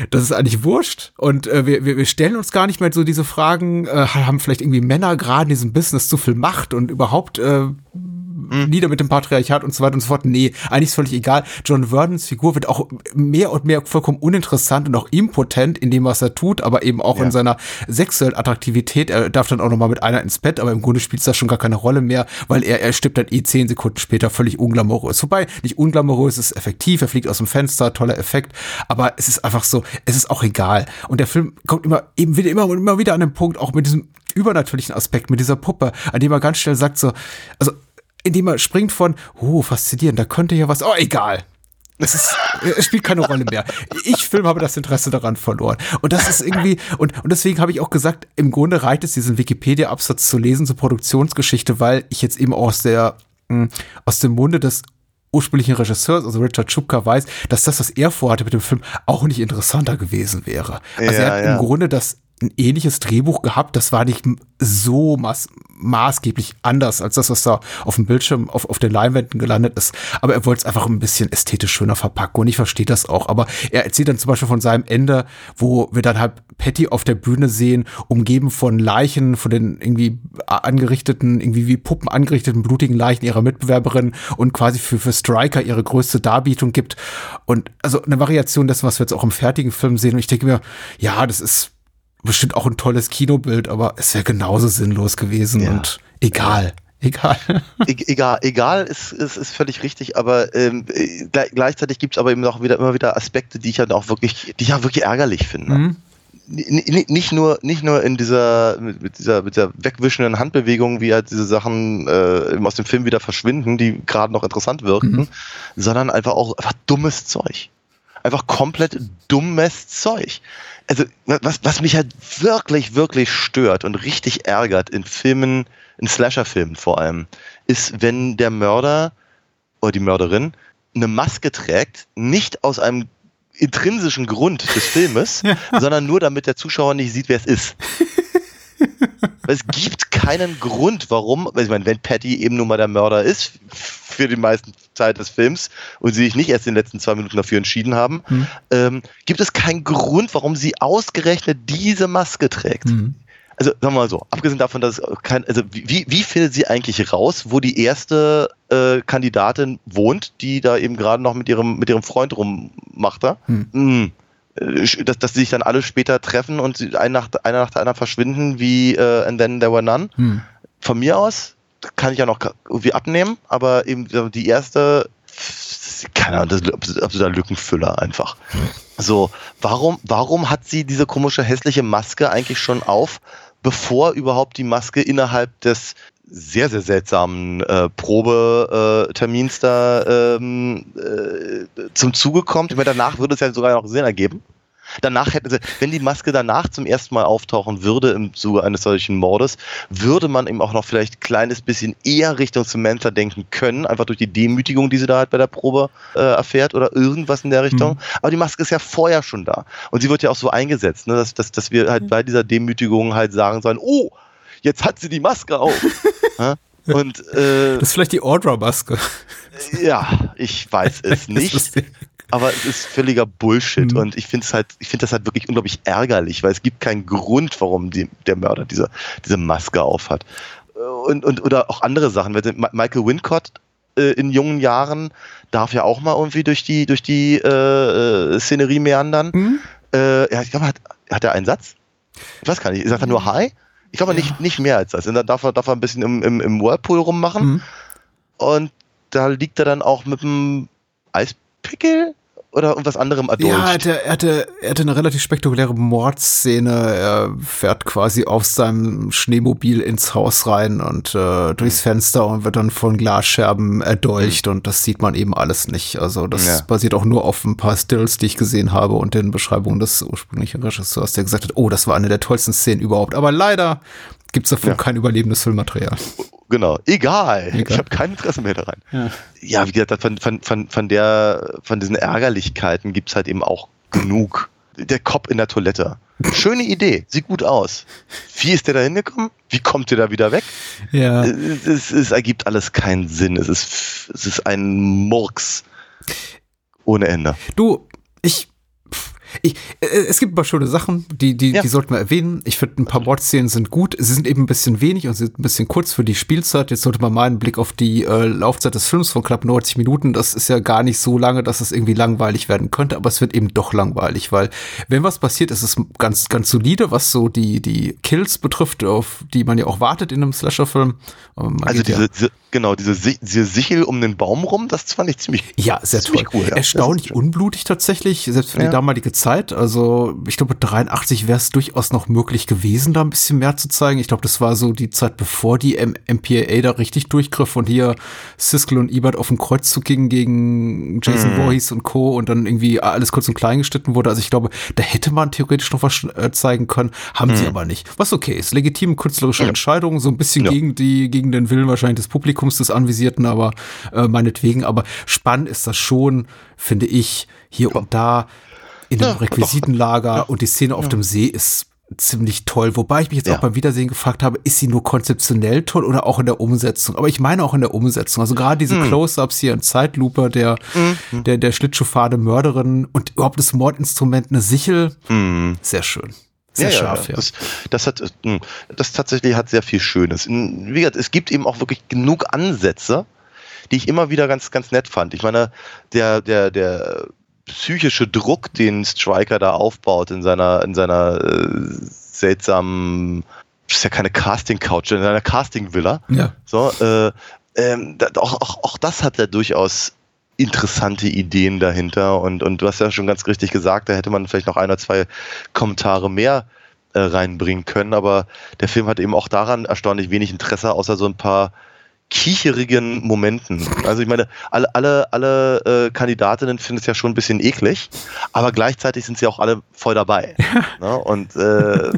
das ist eigentlich wurscht und äh, wir, wir, wir stellen uns gar nicht mehr so diese Fragen, äh, haben vielleicht irgendwie Männer gerade in diesem Business zu viel Macht und überhaupt äh, mhm. nieder mit dem Patriarchat und so weiter und so fort. Nee, eigentlich ist völlig egal. John Verdons Figur wird auch mehr und mehr vollkommen uninteressant und auch impotent in dem, was er tut, aber eben auch ja. in seiner sexuellen Attraktivität. Er darf dann auch nochmal mit einer ins Bett, aber im Grunde spielt das schon gar keine Rolle mehr, weil er, er stirbt dann eh zehn Sekunden später völlig unglamourös. Wobei, nicht unglamourös, ist effektiv, er fliegt aus dem Fenster, toller Effekt, aber es ist einfach so, es ist auch egal. Und der Film kommt immer, eben wieder, immer und immer wieder an den Punkt, auch mit diesem übernatürlichen Aspekt, mit dieser Puppe, an dem er ganz schnell sagt so, also indem er springt von, oh, faszinierend, da könnte ja was, oh, egal. Es, ist, es spielt keine Rolle mehr. Ich Film habe das Interesse daran verloren. Und das ist irgendwie, und, und deswegen habe ich auch gesagt, im Grunde reicht es, diesen Wikipedia-Absatz zu lesen zur Produktionsgeschichte, weil ich jetzt eben aus der, hm, aus dem Munde des ursprünglichen Regisseurs, also Richard Schupka, weiß, dass das, was er vorhatte mit dem Film, auch nicht interessanter gewesen wäre. Also ja, er hat ja. im Grunde das ein ähnliches Drehbuch gehabt. Das war nicht so maß, maßgeblich anders als das, was da auf dem Bildschirm, auf, auf den Leinwänden gelandet ist. Aber er wollte es einfach ein bisschen ästhetisch schöner verpacken und ich verstehe das auch. Aber er erzählt dann zum Beispiel von seinem Ende, wo wir dann halt Patty auf der Bühne sehen, umgeben von Leichen, von den irgendwie angerichteten, irgendwie wie Puppen angerichteten blutigen Leichen ihrer Mitbewerberin und quasi für, für Striker ihre größte Darbietung gibt. Und also eine Variation dessen, was wir jetzt auch im fertigen Film sehen. Und ich denke mir, ja, das ist bestimmt auch ein tolles Kinobild, aber es wäre genauso sinnlos gewesen Ja. und egal. Egal. [LAUGHS] E egal, egal ist, ist, ist völlig richtig, aber ähm, äh, gle- gleichzeitig gibt es aber eben auch wieder immer wieder Aspekte, die ich halt auch wirklich, die ich auch wirklich ärgerlich finde. Mhm. Nicht nur nicht nur in dieser mit, dieser mit dieser wegwischenden Handbewegung, wie halt diese Sachen äh, aus dem Film wieder verschwinden, die gerade noch interessant wirken, Mhm. sondern einfach auch einfach dummes Zeug. Einfach komplett dummes Zeug. Also was, was mich halt wirklich, wirklich stört und richtig ärgert in Filmen, in Slasher-Filmen vor allem, ist, wenn der Mörder oder die Mörderin eine Maske trägt, nicht aus einem intrinsischen Grund des Filmes, [LAUGHS] sondern nur damit der Zuschauer nicht sieht, wer es ist. [LAUGHS] es gibt keinen Grund, warum, ich meine, wenn Patty eben nun mal der Mörder ist, für die meisten Zeit des Films und sie sich nicht erst in den letzten zwei Minuten dafür entschieden haben, Hm. ähm, gibt es keinen Grund, warum sie ausgerechnet diese Maske trägt. Mhm. Also sagen wir mal so, abgesehen davon, dass kein, also wie, wie findet sie eigentlich raus, wo die erste äh, Kandidatin wohnt, die da eben gerade noch mit ihrem, mit ihrem Freund rummacht da? Hm. Äh, Dass, dass sie sich dann alle später treffen und ein nach, einer nach der anderen verschwinden, wie äh, And Then There Were None. Hm. Von mir aus kann ich ja noch irgendwie abnehmen, aber eben die erste, keine Ahnung, das ist absoluter Lückenfüller einfach. So, warum, warum hat sie diese komische hässliche Maske eigentlich schon auf, bevor überhaupt die Maske innerhalb des sehr, sehr seltsamen äh, Probetermins da ähm, äh, zum Zuge kommt? Ich meine, danach würde es ja sogar noch Sinn ergeben. Danach hätten sie, wenn die Maske danach zum ersten Mal auftauchen würde im Zuge eines solchen Mordes, würde man eben auch noch vielleicht ein kleines bisschen eher Richtung Samantha denken können, einfach durch die Demütigung, die sie da halt bei der Probe äh, erfährt oder irgendwas in der Richtung. Mhm. Aber die Maske ist ja vorher schon da. Und sie wird ja auch so eingesetzt, ne, dass, dass, dass wir halt bei dieser Demütigung halt sagen sollen, oh, jetzt hat sie die Maske auf. [LAUGHS] Ja? Und äh, Das ist vielleicht die Ordra-Maske. ja, ich weiß es [LAUGHS] nicht. Aber es ist völliger Bullshit Mhm. und ich finde es halt, ich finde das halt wirklich unglaublich ärgerlich, weil es gibt keinen Grund, warum die, der Mörder diese, diese Maske aufhat. Und, und, oder auch andere Sachen. Michael Wincott äh, in jungen Jahren darf ja auch mal irgendwie durch die, durch die äh, äh, Szenerie meandern. Hm? Äh, ja, ich glaube, hat, hat er einen Satz? Ich weiß gar nicht. Sagt er nur Hi? Ich glaube nicht, nicht mehr als das. Und dann darf er, darf er ein bisschen im, im, im Whirlpool rummachen. Hm? Und da liegt er dann auch mit einem Eispickel oder irgendwas anderem erdolcht. Ja, er hatte, er, hatte, er hatte eine relativ spektakuläre Mordszene. Er fährt quasi auf seinem Schneemobil ins Haus rein und äh, durchs Fenster und wird dann von Glasscherben erdolcht und das sieht man eben alles nicht. Also das Ja. basiert auch nur auf ein paar Stills, die ich gesehen habe und den Beschreibungen des ursprünglichen Regisseurs, der gesagt hat, oh, das war eine der tollsten Szenen überhaupt. Aber leider gibt's davon Ja. kein überlebendes Filmmaterial. Genau, egal. Egal. Ich habe kein Interesse mehr daran. Ja. Ja, wie gesagt, von, von, von, von, der, von diesen Ärgerlichkeiten gibt's halt eben auch genug. Der Cop in der Toilette. Schöne Idee, sieht gut aus. Wie ist der da hingekommen? Wie kommt der da wieder weg? Ja. Es, es, es ergibt alles keinen Sinn. Es ist, es ist ein Murks ohne Ende. Du, ich, ich, äh, es gibt ein paar schöne Sachen, die, die, Ja. die sollten wir erwähnen. Ich finde, ein paar Mordszenen sind gut. Sie sind eben ein bisschen wenig und sie sind ein bisschen kurz für die Spielzeit. Jetzt sollte man mal einen Blick auf die äh, Laufzeit des Films von knapp 90 Minuten. Das ist ja gar nicht so lange, dass es irgendwie langweilig werden könnte, aber es wird eben doch langweilig, weil wenn was passiert, ist es ganz, ganz solide, was so die, die Kills betrifft, auf die man ja auch wartet in einem Slasher-Film. Also geht ja- diese, diese, genau, diese, diese Sichel um den Baum rum, das fand ich ziemlich Ja, sehr toll. ziemlich cool. Ja. Erstaunlich unblutig tatsächlich, selbst für die damalige Zeit. Also ich glaube, 83 wäre es durchaus noch möglich gewesen, da ein bisschen mehr zu zeigen. Ich glaube, das war so die Zeit, bevor die M MPAA da richtig durchgriff und hier Siskel und Ebert auf den Kreuzzug gingen gegen Jason Mhm. Voorhees und Co. und dann irgendwie alles kurz und klein geschnitten wurde. Also ich glaube, da hätte man theoretisch noch was äh, zeigen können, haben sie aber nicht. Was okay ist, legitime künstlerische Entscheidung, so ein bisschen Mhm. Ja. gegen die, gegen den Willen wahrscheinlich des Publikums, des Anvisierten, aber äh, meinetwegen. Aber spannend ist das schon, finde ich, hier und da in dem Ja. Requisitenlager und die Szene auf dem See ist ziemlich toll. Wobei ich mich jetzt Ja. auch beim Wiedersehen gefragt habe, ist sie nur konzeptionell toll oder auch in der Umsetzung? Aber ich meine auch in der Umsetzung. Also gerade diese Mhm. Close-Ups hier in Zeitlupe, der, der, der Schlittschuhfahne Mörderin und überhaupt das Mordinstrument, eine Sichel, Mhm. sehr schön. Sehr scharf, ja. Das, das hat, mh, das tatsächlich hat sehr viel Schönes. Wie gesagt, es gibt eben auch wirklich genug Ansätze, die ich immer wieder ganz, ganz nett fand. Ich meine, der, der, der psychische Druck, den Striker da aufbaut in seiner, in seiner äh, seltsamen, ist ja keine Casting-Couch, in seiner Casting-Villa. Ja. So, äh, ähm, da, auch, auch, auch das hat er durchaus interessante Ideen dahinter und, und du hast ja schon ganz richtig gesagt, da hätte man vielleicht noch ein oder zwei Kommentare mehr äh, reinbringen können, aber der Film hat eben auch daran erstaunlich wenig Interesse, außer so ein paar kicherigen Momenten. Also ich meine, alle, alle, alle äh, Kandidatinnen finden es ja schon ein bisschen eklig, aber gleichzeitig sind sie auch alle voll dabei. [LAUGHS] ne? Und äh,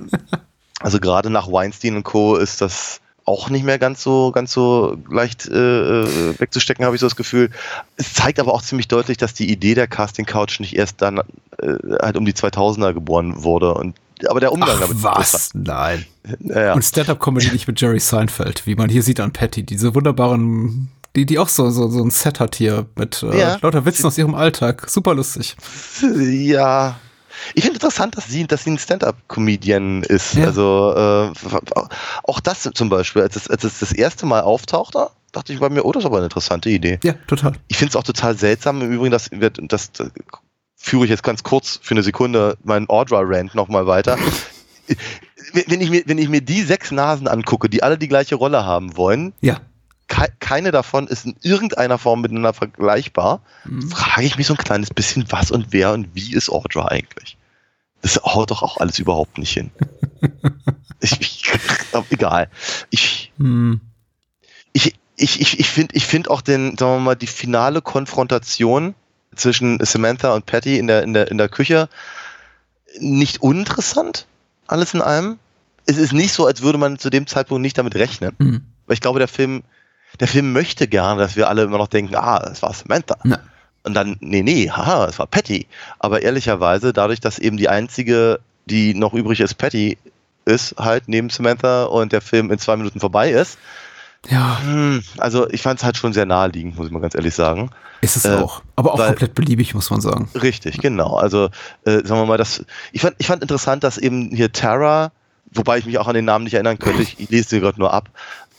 also gerade nach Weinstein und Co. ist das auch nicht mehr ganz so ganz so leicht äh, äh wegzustecken, habe ich so das Gefühl. Es zeigt aber auch ziemlich deutlich, dass die Idee der Casting Couch nicht erst dann äh, halt um die 2000er geboren wurde und aber der Umgang Ach, damit. was? Nein. Ja. Und Stand-up-Comedy nicht mit Jerry Seinfeld, wie man hier sieht an Patty, diese wunderbaren, die, die auch so, so, so ein Set hat hier mit äh, Ja. lauter Witzen aus ihrem Alltag. Super lustig. Ja. Ich finde interessant, dass sie, dass sie ein Stand-up-Comedian ist. Ja. Also äh, auch das zum Beispiel, als es, als es das erste Mal auftauchte, dachte ich bei mir, oh, das ist aber eine interessante Idee. Ja, total. Ich finde es auch total seltsam im Übrigen, dass wir, das, das führe ich jetzt ganz kurz für eine Sekunde meinen Audra-Rant nochmal weiter. wenn, ich mir, wenn ich mir die sechs Nasen angucke, die alle die gleiche Rolle haben wollen, Ja. kei keine davon ist in irgendeiner Form miteinander vergleichbar, frage ich mich so ein kleines bisschen, was und wer und wie ist Audra eigentlich? Das haut doch auch alles überhaupt nicht hin. [LAUGHS] ich, ich, aber egal. Ich, Hm. ich, ich, ich, ich finde ich find auch den, sagen wir mal, die finale Konfrontation zwischen Samantha und Patty in der, in der, in der Küche nicht uninteressant, alles in allem. Es ist nicht so, als würde man zu dem Zeitpunkt nicht damit rechnen. Hm. Weil ich glaube, der Film, der Film möchte gerne, dass wir alle immer noch denken, ah, es war Samantha. Na. Und dann, nee, nee, haha, es war Patty. Aber ehrlicherweise, dadurch, dass eben die einzige, die noch übrig ist, Patty ist, halt neben Samantha und der Film in zwei Minuten vorbei ist, Ja, hm, also ich fand es halt schon sehr naheliegend, muss ich mal ganz ehrlich sagen. ist es Äh, auch. Aber auch weil- komplett beliebig, muss man sagen. Richtig, genau. Also äh, sagen wir mal, das, ich fand, ich fand interessant, dass eben hier Tara, wobei ich mich auch an den Namen nicht erinnern könnte, ich, ich lese sie gerade nur ab,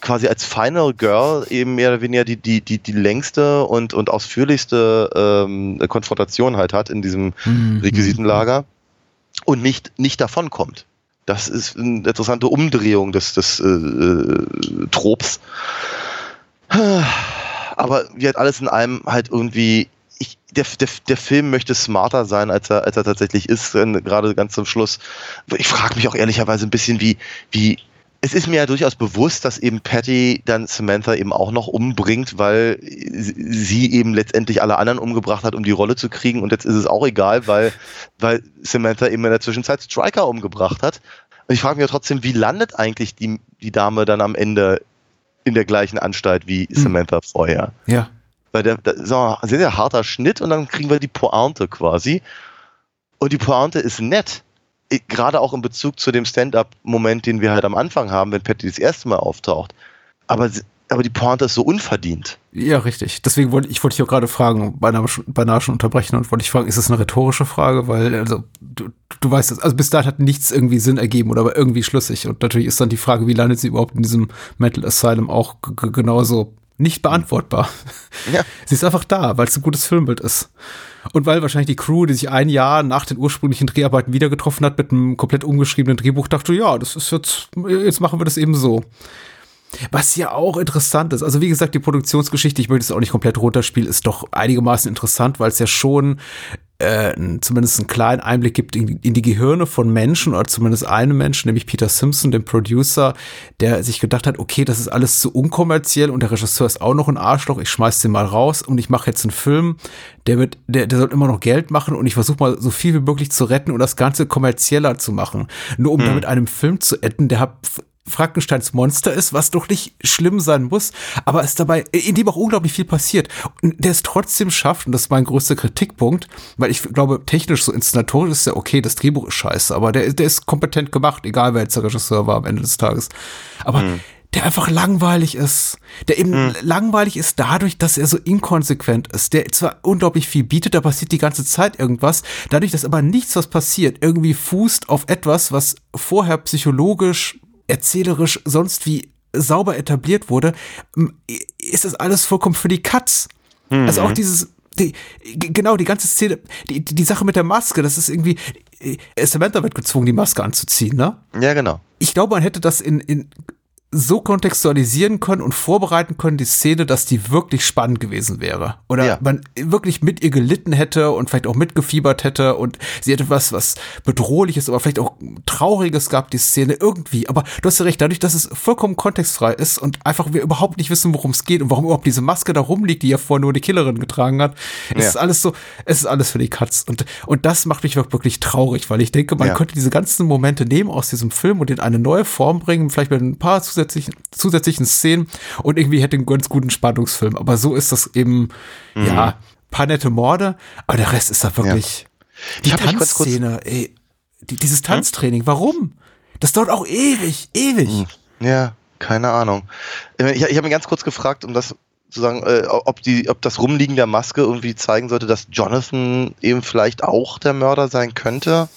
quasi als Final Girl eben mehr oder weniger die, die, die, die längste und, und ausführlichste ähm, Konfrontation halt hat in diesem Mhm. Requisitenlager und nicht, nicht davon kommt. Das ist eine interessante Umdrehung des, des äh, äh, Trops. Aber wie halt alles in allem halt irgendwie, ich, der, der, der Film möchte smarter sein, als er, als er tatsächlich ist, gerade ganz zum Schluss. Ich frage mich auch ehrlicherweise ein bisschen, wie, wie, es ist mir ja durchaus bewusst, dass eben Patty dann Samantha eben auch noch umbringt, weil sie- eben letztendlich alle anderen umgebracht hat, um die Rolle zu kriegen. Und jetzt ist es auch egal, weil, weil Samantha eben in der Zwischenzeit Striker umgebracht hat. Und ich frage mich ja trotzdem, wie landet eigentlich die, die Dame dann am Ende in der gleichen Anstalt wie Samantha vorher? Ja. Weil der, der so ein sehr, sehr harter Schnitt und dann kriegen wir die Pointe quasi. Und die Pointe ist nett. Ich- Gerade auch in Bezug zu dem Stand-up-Moment, den wir halt am Anfang haben, wenn Patty das erste Mal auftaucht. Aber, aber die Pointe ist so unverdient. Ja, richtig. Deswegen wollte ich wollte dich auch gerade fragen, beinahe, schon- beinahe schon unterbrechen und wollte ich fragen, ist das eine rhetorische Frage? Weil, also, du, du weißt es, also bis dahin hat nichts irgendwie Sinn ergeben oder aber irgendwie schlüssig. Und natürlich ist dann die Frage, wie landet sie überhaupt in diesem Mental Asylum auch genauso nicht beantwortbar. Ja. [LAUGHS] Sie ist einfach da, weil es ein gutes Filmbild ist. Und weil wahrscheinlich die Crew, die sich ein Jahr nach den ursprünglichen Dreharbeiten wieder getroffen hat, mit einem komplett umgeschriebenen Drehbuch, dachte, ja, das ist jetzt, jetzt machen wir das eben so. Was ja auch interessant ist, also wie gesagt, die Produktionsgeschichte, ich möchte es auch nicht komplett runterspielen, ist doch einigermaßen interessant, weil es ja schon äh, zumindest einen kleinen Einblick gibt in, in die Gehirne von Menschen oder zumindest einem Menschen, nämlich Peter Simpson, dem Producer, der sich gedacht hat, okay, das ist alles zu unkommerziell und der Regisseur ist auch noch ein Arschloch, ich schmeiß den mal raus und ich mache jetzt einen Film, der wird, der, der soll immer noch Geld machen und ich versuche mal so viel wie möglich zu retten und das Ganze kommerzieller zu machen. Nur um damit einem Film zu enden, der hat Frankensteins Monster ist, was doch nicht schlimm sein muss, aber es dabei, in dem auch unglaublich viel passiert. Und der es trotzdem schafft, und das ist mein größter Kritikpunkt, weil ich glaube, technisch so inszenatorisch ist ja okay, das Drehbuch ist scheiße, aber der, der ist kompetent gemacht, egal wer jetzt der Regisseur war am Ende des Tages. Aber der einfach langweilig ist. Der eben langweilig ist dadurch, dass er so inkonsequent ist. Der zwar unglaublich viel bietet, da passiert die ganze Zeit irgendwas. Dadurch, dass aber nichts, was passiert, irgendwie fußt auf etwas, was vorher psychologisch erzählerisch sonst wie sauber etabliert wurde, ist das alles vollkommen für die Katz. Also auch dieses, die, genau, die ganze Szene, die, die, die Sache mit der Maske, das ist irgendwie, äh, Samantha wird gezwungen, die Maske anzuziehen, ne? Ja, genau. Ich glaube, man hätte das in, in so kontextualisieren können und vorbereiten können, die Szene, dass die wirklich spannend gewesen wäre. Oder ja. man wirklich mit ihr gelitten hätte und vielleicht auch mitgefiebert hätte und sie hätte was, was bedrohliches, aber vielleicht auch trauriges gab, die Szene irgendwie. Aber du hast ja recht, dadurch, dass es vollkommen kontextfrei ist und einfach wir überhaupt nicht wissen, worum es geht und warum überhaupt diese Maske da rumliegt, die ja vorher nur die Killerin getragen hat, ja. es ist alles so, es ist alles für die Katz. Und, und das macht mich wirklich traurig, weil ich denke, man ja. könnte diese ganzen Momente nehmen aus diesem Film und in eine neue Form bringen, vielleicht mit ein paar zusätzlichen zusätzlichen, zusätzlichen Szenen und irgendwie hätte einen ganz guten Spannungsfilm. Aber so ist das eben, mhm. ja, paar nette Morde, aber der Rest ist da wirklich. Ja. Die Tanzszene, ey, die, dieses hm? Tanztraining, warum? Das dauert auch ewig, ewig. Hm. Ja, keine Ahnung. Ich, ich habe mir ganz kurz gefragt, um das zu sagen, äh, ob, die, ob das Rumliegen der Maske irgendwie zeigen sollte, dass Jonathan eben vielleicht auch der Mörder sein könnte.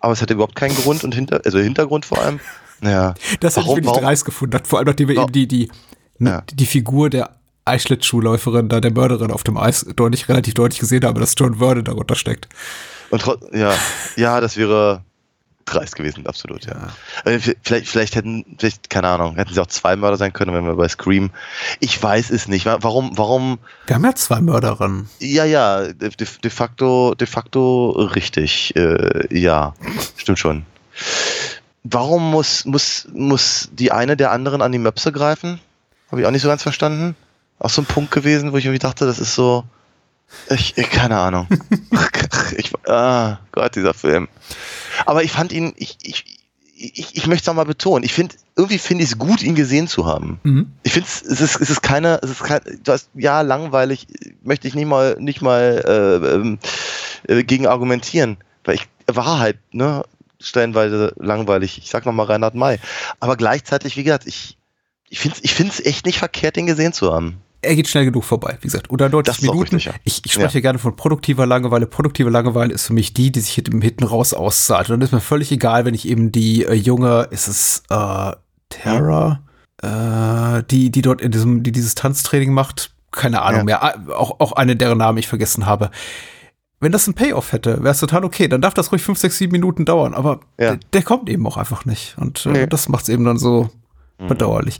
Aber es hätte überhaupt keinen Grund und hinter, also Hintergrund vor allem. Ja. Das hätte ich wirklich dreist gefunden, vor allem nachdem wir eben die, die, ja. die Figur der Eichschlittschuhläuferin, da der Mörderin auf dem Eis deutlich, relativ deutlich gesehen habe, dass John Vernon darunter steckt. Und ja, ja, das wäre dreist gewesen, absolut, ja. ja. Vielleicht, vielleicht hätten, vielleicht, keine Ahnung, hätten sie auch zwei Mörder sein können, wenn wir bei Scream. Ich weiß es nicht. Warum, warum? Wir haben ja zwei Mörderinnen. Ja, ja, de, de facto, de facto richtig. Äh, ja, stimmt schon warum muss, muss, muss die eine der anderen an die Möpse greifen? Habe ich auch nicht so ganz verstanden. Auch so ein Punkt gewesen, wo ich irgendwie dachte, das ist so. Ich, ich keine Ahnung. [LAUGHS] [LAUGHS] ich, ah, Gott, dieser Film. Aber ich fand ihn, ich, ich, ich, ich möchte es auch mal betonen. Ich finde, irgendwie finde ich es gut, ihn gesehen zu haben. Mhm. Ich finde es ist, es ist keine, es ist kein, du hast, ja, langweilig, möchte ich nicht mal, nicht mal äh, ähm, äh, gegen argumentieren. Weil ich, war halt, ne, stellenweise langweilig. Ich sag nochmal Reinhard May. Aber gleichzeitig, wie gesagt, ich, ich finde es ich find's echt nicht verkehrt, den gesehen zu haben. Er geht schnell genug vorbei, wie gesagt. Oder 90 Minuten. Richtig, ja. ich, ich, spreche ja. gerne von produktiver Langeweile. Produktive Langeweile ist für mich die, die sich hinten raus auszahlt. Und dann ist mir völlig egal, wenn ich eben die äh, junge, ist es äh, Terra, äh, die, die dort in diesem, die dieses Tanztraining macht, keine Ahnung ja. mehr. Ah, auch, auch eine, deren Namen ich vergessen habe wenn das ein Payoff hätte, wäre es total okay. Dann darf das ruhig 5, 6, 7 Minuten dauern. Aber ja. der, der, kommt eben auch einfach nicht. Und äh, nee. das macht es eben dann so mhm. bedauerlich.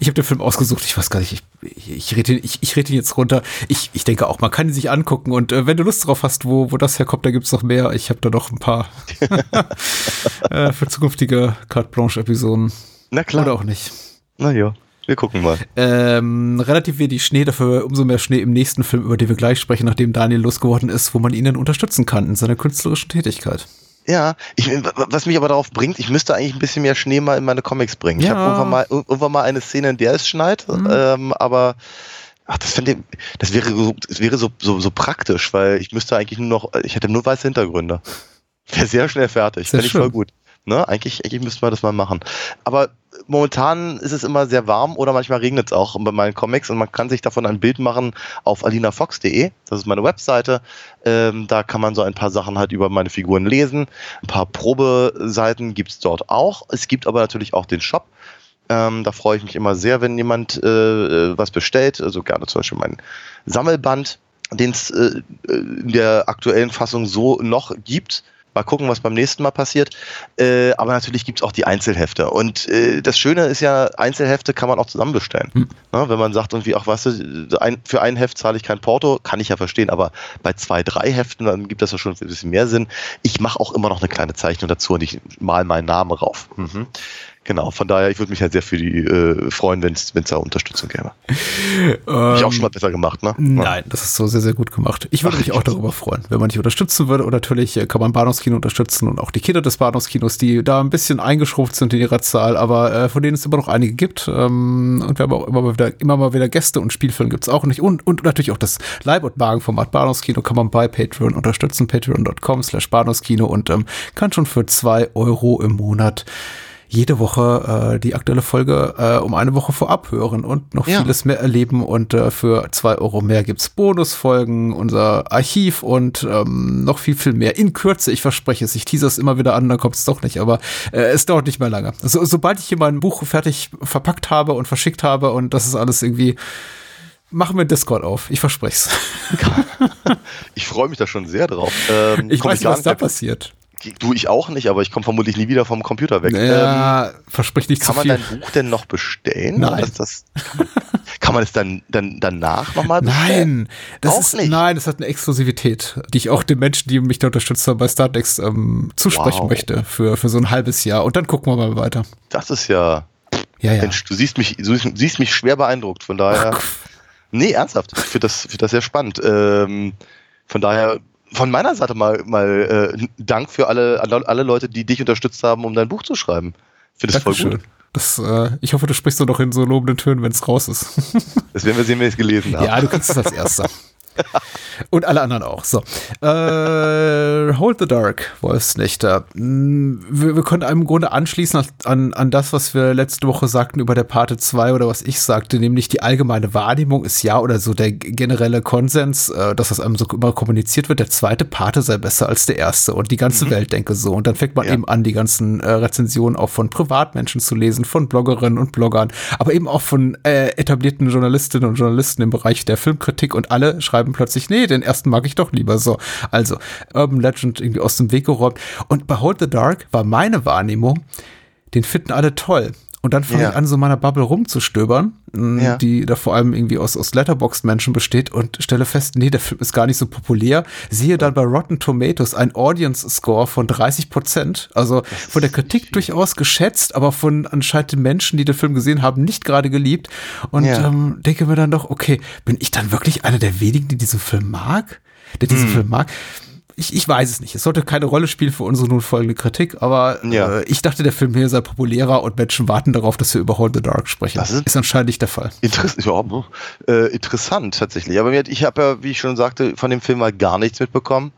Ich habe den Film ausgesucht. Ich weiß gar nicht, ich, ich, rede ich, ich red ihn jetzt runter. Ich, ich denke auch, man kann ihn sich angucken. Und äh, wenn du Lust drauf hast, wo, wo das herkommt, da gibt es noch mehr. Ich habe da noch ein paar [LAUGHS] [LAUGHS] äh, für zukünftige Carte Blanche-Episoden. Na klar. Oder auch nicht. Na ja. Wir gucken mal. Ähm, relativ wenig Schnee, dafür umso mehr Schnee im nächsten Film, über den wir gleich sprechen, nachdem Daniel losgeworden ist, wo man ihn dann unterstützen kann in seiner künstlerischen Tätigkeit. Ja, ich, was mich aber darauf bringt, ich müsste eigentlich ein bisschen mehr Schnee mal in meine Comics bringen. Ja. Ich habe irgendwann mal, irgendwann mal eine Szene, in der es schneit, mhm. ähm, aber ach, das, fände, das wäre, so, das wäre so, so, so praktisch, weil ich müsste eigentlich nur noch, ich hätte nur weiße Hintergründe. [LAUGHS] Wäre sehr schnell fertig. Fände ich voll gut. Ne? Eigentlich, eigentlich müssten wir das mal machen. Aber momentan ist es immer sehr warm oder manchmal regnet es auch bei meinen Comics und man kann sich davon ein Bild machen auf alinafox.de. Das ist meine Webseite. Ähm, da kann man so ein paar Sachen halt über meine Figuren lesen. Ein paar Probeseiten gibt es dort auch. Es gibt aber natürlich auch den Shop. Ähm, da freue ich mich immer sehr, wenn jemand äh, äh was bestellt. Also gerne zum Beispiel mein Sammelband, den es äh, in der aktuellen Fassung so noch gibt Mal gucken, was beim nächsten Mal passiert. Äh, aber natürlich gibt es auch die Einzelhefte. Und äh, das Schöne ist ja, Einzelhefte kann man auch zusammen bestellen. Hm. Na, wenn man sagt, irgendwie, ach was, ein, für ein Heft zahle ich kein Porto, kann ich ja verstehen, aber bei zwei, drei Heften, dann gibt das ja schon ein bisschen mehr Sinn. Ich mache auch immer noch eine kleine Zeichnung dazu und ich mal meinen Namen rauf. Mhm. Genau, von daher, ich würde mich halt sehr für die äh, freuen, wenn es da Unterstützung gäbe. Ähm, ich auch schon mal besser gemacht, ne? Nein, das ist so sehr, sehr gut gemacht. Ich würde Ach, mich auch darüber freuen, wenn man dich unterstützen würde. Und natürlich äh, kann man Bahnhofskino unterstützen und auch die Kinder des Bahnhofskinos, die da ein bisschen eingeschrumpft sind in ihrer Zahl, aber äh, von denen es immer noch einige gibt. Ähm, und wir haben auch immer mal wieder, immer mal wieder Gäste und Spielfilme gibt es auch nicht. Und, und natürlich auch das Leib- und Magenformat Bahnhofskino kann man bei Patreon unterstützen, patreon.com slash Bahnhofskino und ähm, kann schon für zwei Euro im Monat jede Woche äh, die aktuelle Folge äh, um eine Woche vorab hören und noch ja. vieles mehr erleben. Und äh, für zwei Euro mehr gibt's Bonusfolgen, unser Archiv und ähm, noch viel, viel mehr. In Kürze, ich verspreche es. Ich teaser es immer wieder an, dann kommt es doch nicht, aber äh, es dauert nicht mehr lange. So, sobald ich hier mein Buch fertig verpackt habe und verschickt habe und das ist alles irgendwie machen wir Discord auf. Ich verspreche es. [LAUGHS] [LAUGHS] ich freue mich da schon sehr drauf. Ähm, ich weiß nicht, was da passiert. Du, ich auch nicht, aber ich komme vermutlich nie wieder vom Computer weg. Ja, ähm, versprich nicht Kann zu man dein Buch denn noch bestellen? Nein. Das, kann man es dann, dann danach nochmal bestellen? Nein, das auch ist, nicht. nein, das hat eine Exklusivität, die ich auch den Menschen, die mich da unterstützt haben bei Stardex, ähm, zusprechen wow. möchte für, für so ein halbes Jahr. Und dann gucken wir mal weiter. Das ist ja. Ja, ja. Mensch, du siehst mich, du siehst mich schwer beeindruckt, von daher. Ach. Nee, ernsthaft. Ich finde das, find das sehr spannend. Ähm, von daher von meiner Seite mal, mal äh, Dank für alle, alle Leute, die dich unterstützt haben, um dein Buch zu schreiben. Finde es voll gut. Das, äh, ich hoffe, du sprichst nur noch in so lobenden Tönen, wenn es raus ist. das werden wir sehen, wenn ich es gelesen [LAUGHS] habe. Ja, du kannst es als Erster. [LAUGHS] Und alle anderen auch. So. Äh, Hold the Dark, Wolfsnächter. Hm, wir, wir können im Grunde anschließen an, an das, was wir letzte Woche sagten über der Parte 2 oder was ich sagte, nämlich die allgemeine Wahrnehmung ist ja oder so der generelle Konsens, äh, dass das einem so immer kommuniziert wird, der zweite Parte sei besser als der erste und die ganze mhm. Welt denke so. Und dann fängt man ja. eben an, die ganzen äh, Rezensionen auch von Privatmenschen zu lesen, von Bloggerinnen und Bloggern, aber eben auch von äh, etablierten Journalistinnen und Journalisten im Bereich der Filmkritik und alle schreiben plötzlich, nee, den ersten mag ich doch lieber so. Also, Urban Legend irgendwie aus dem Weg geräumt. Und bei Hold the Dark war meine Wahrnehmung, den finden alle toll. Und dann fange ja. ich an, so meiner Bubble rumzustöbern, ja. die da vor allem irgendwie aus, aus Letterboxd-Menschen besteht und stelle fest, nee, der Film ist gar nicht so populär. Sehe dann bei Rotten Tomatoes ein Audience-Score von 30 Prozent. Also von der Kritik durchaus geschätzt, aber von anscheinend den Menschen, die den Film gesehen haben, nicht gerade geliebt. Und ja. ähm, denke mir dann doch, okay, bin ich dann wirklich einer der wenigen, die diesen Film mag? Der diesen hm. Film mag? Ich, ich weiß es nicht. Es sollte keine Rolle spielen für unsere nun folgende Kritik, aber ja. äh, ich dachte, der Film hier sei populärer und Menschen warten darauf, dass wir über Hold the Dark sprechen. Das ist, ist anscheinend nicht der Fall. Interess ja, äh, interessant tatsächlich. Aber ich habe ja, wie ich schon sagte, von dem Film mal gar nichts mitbekommen.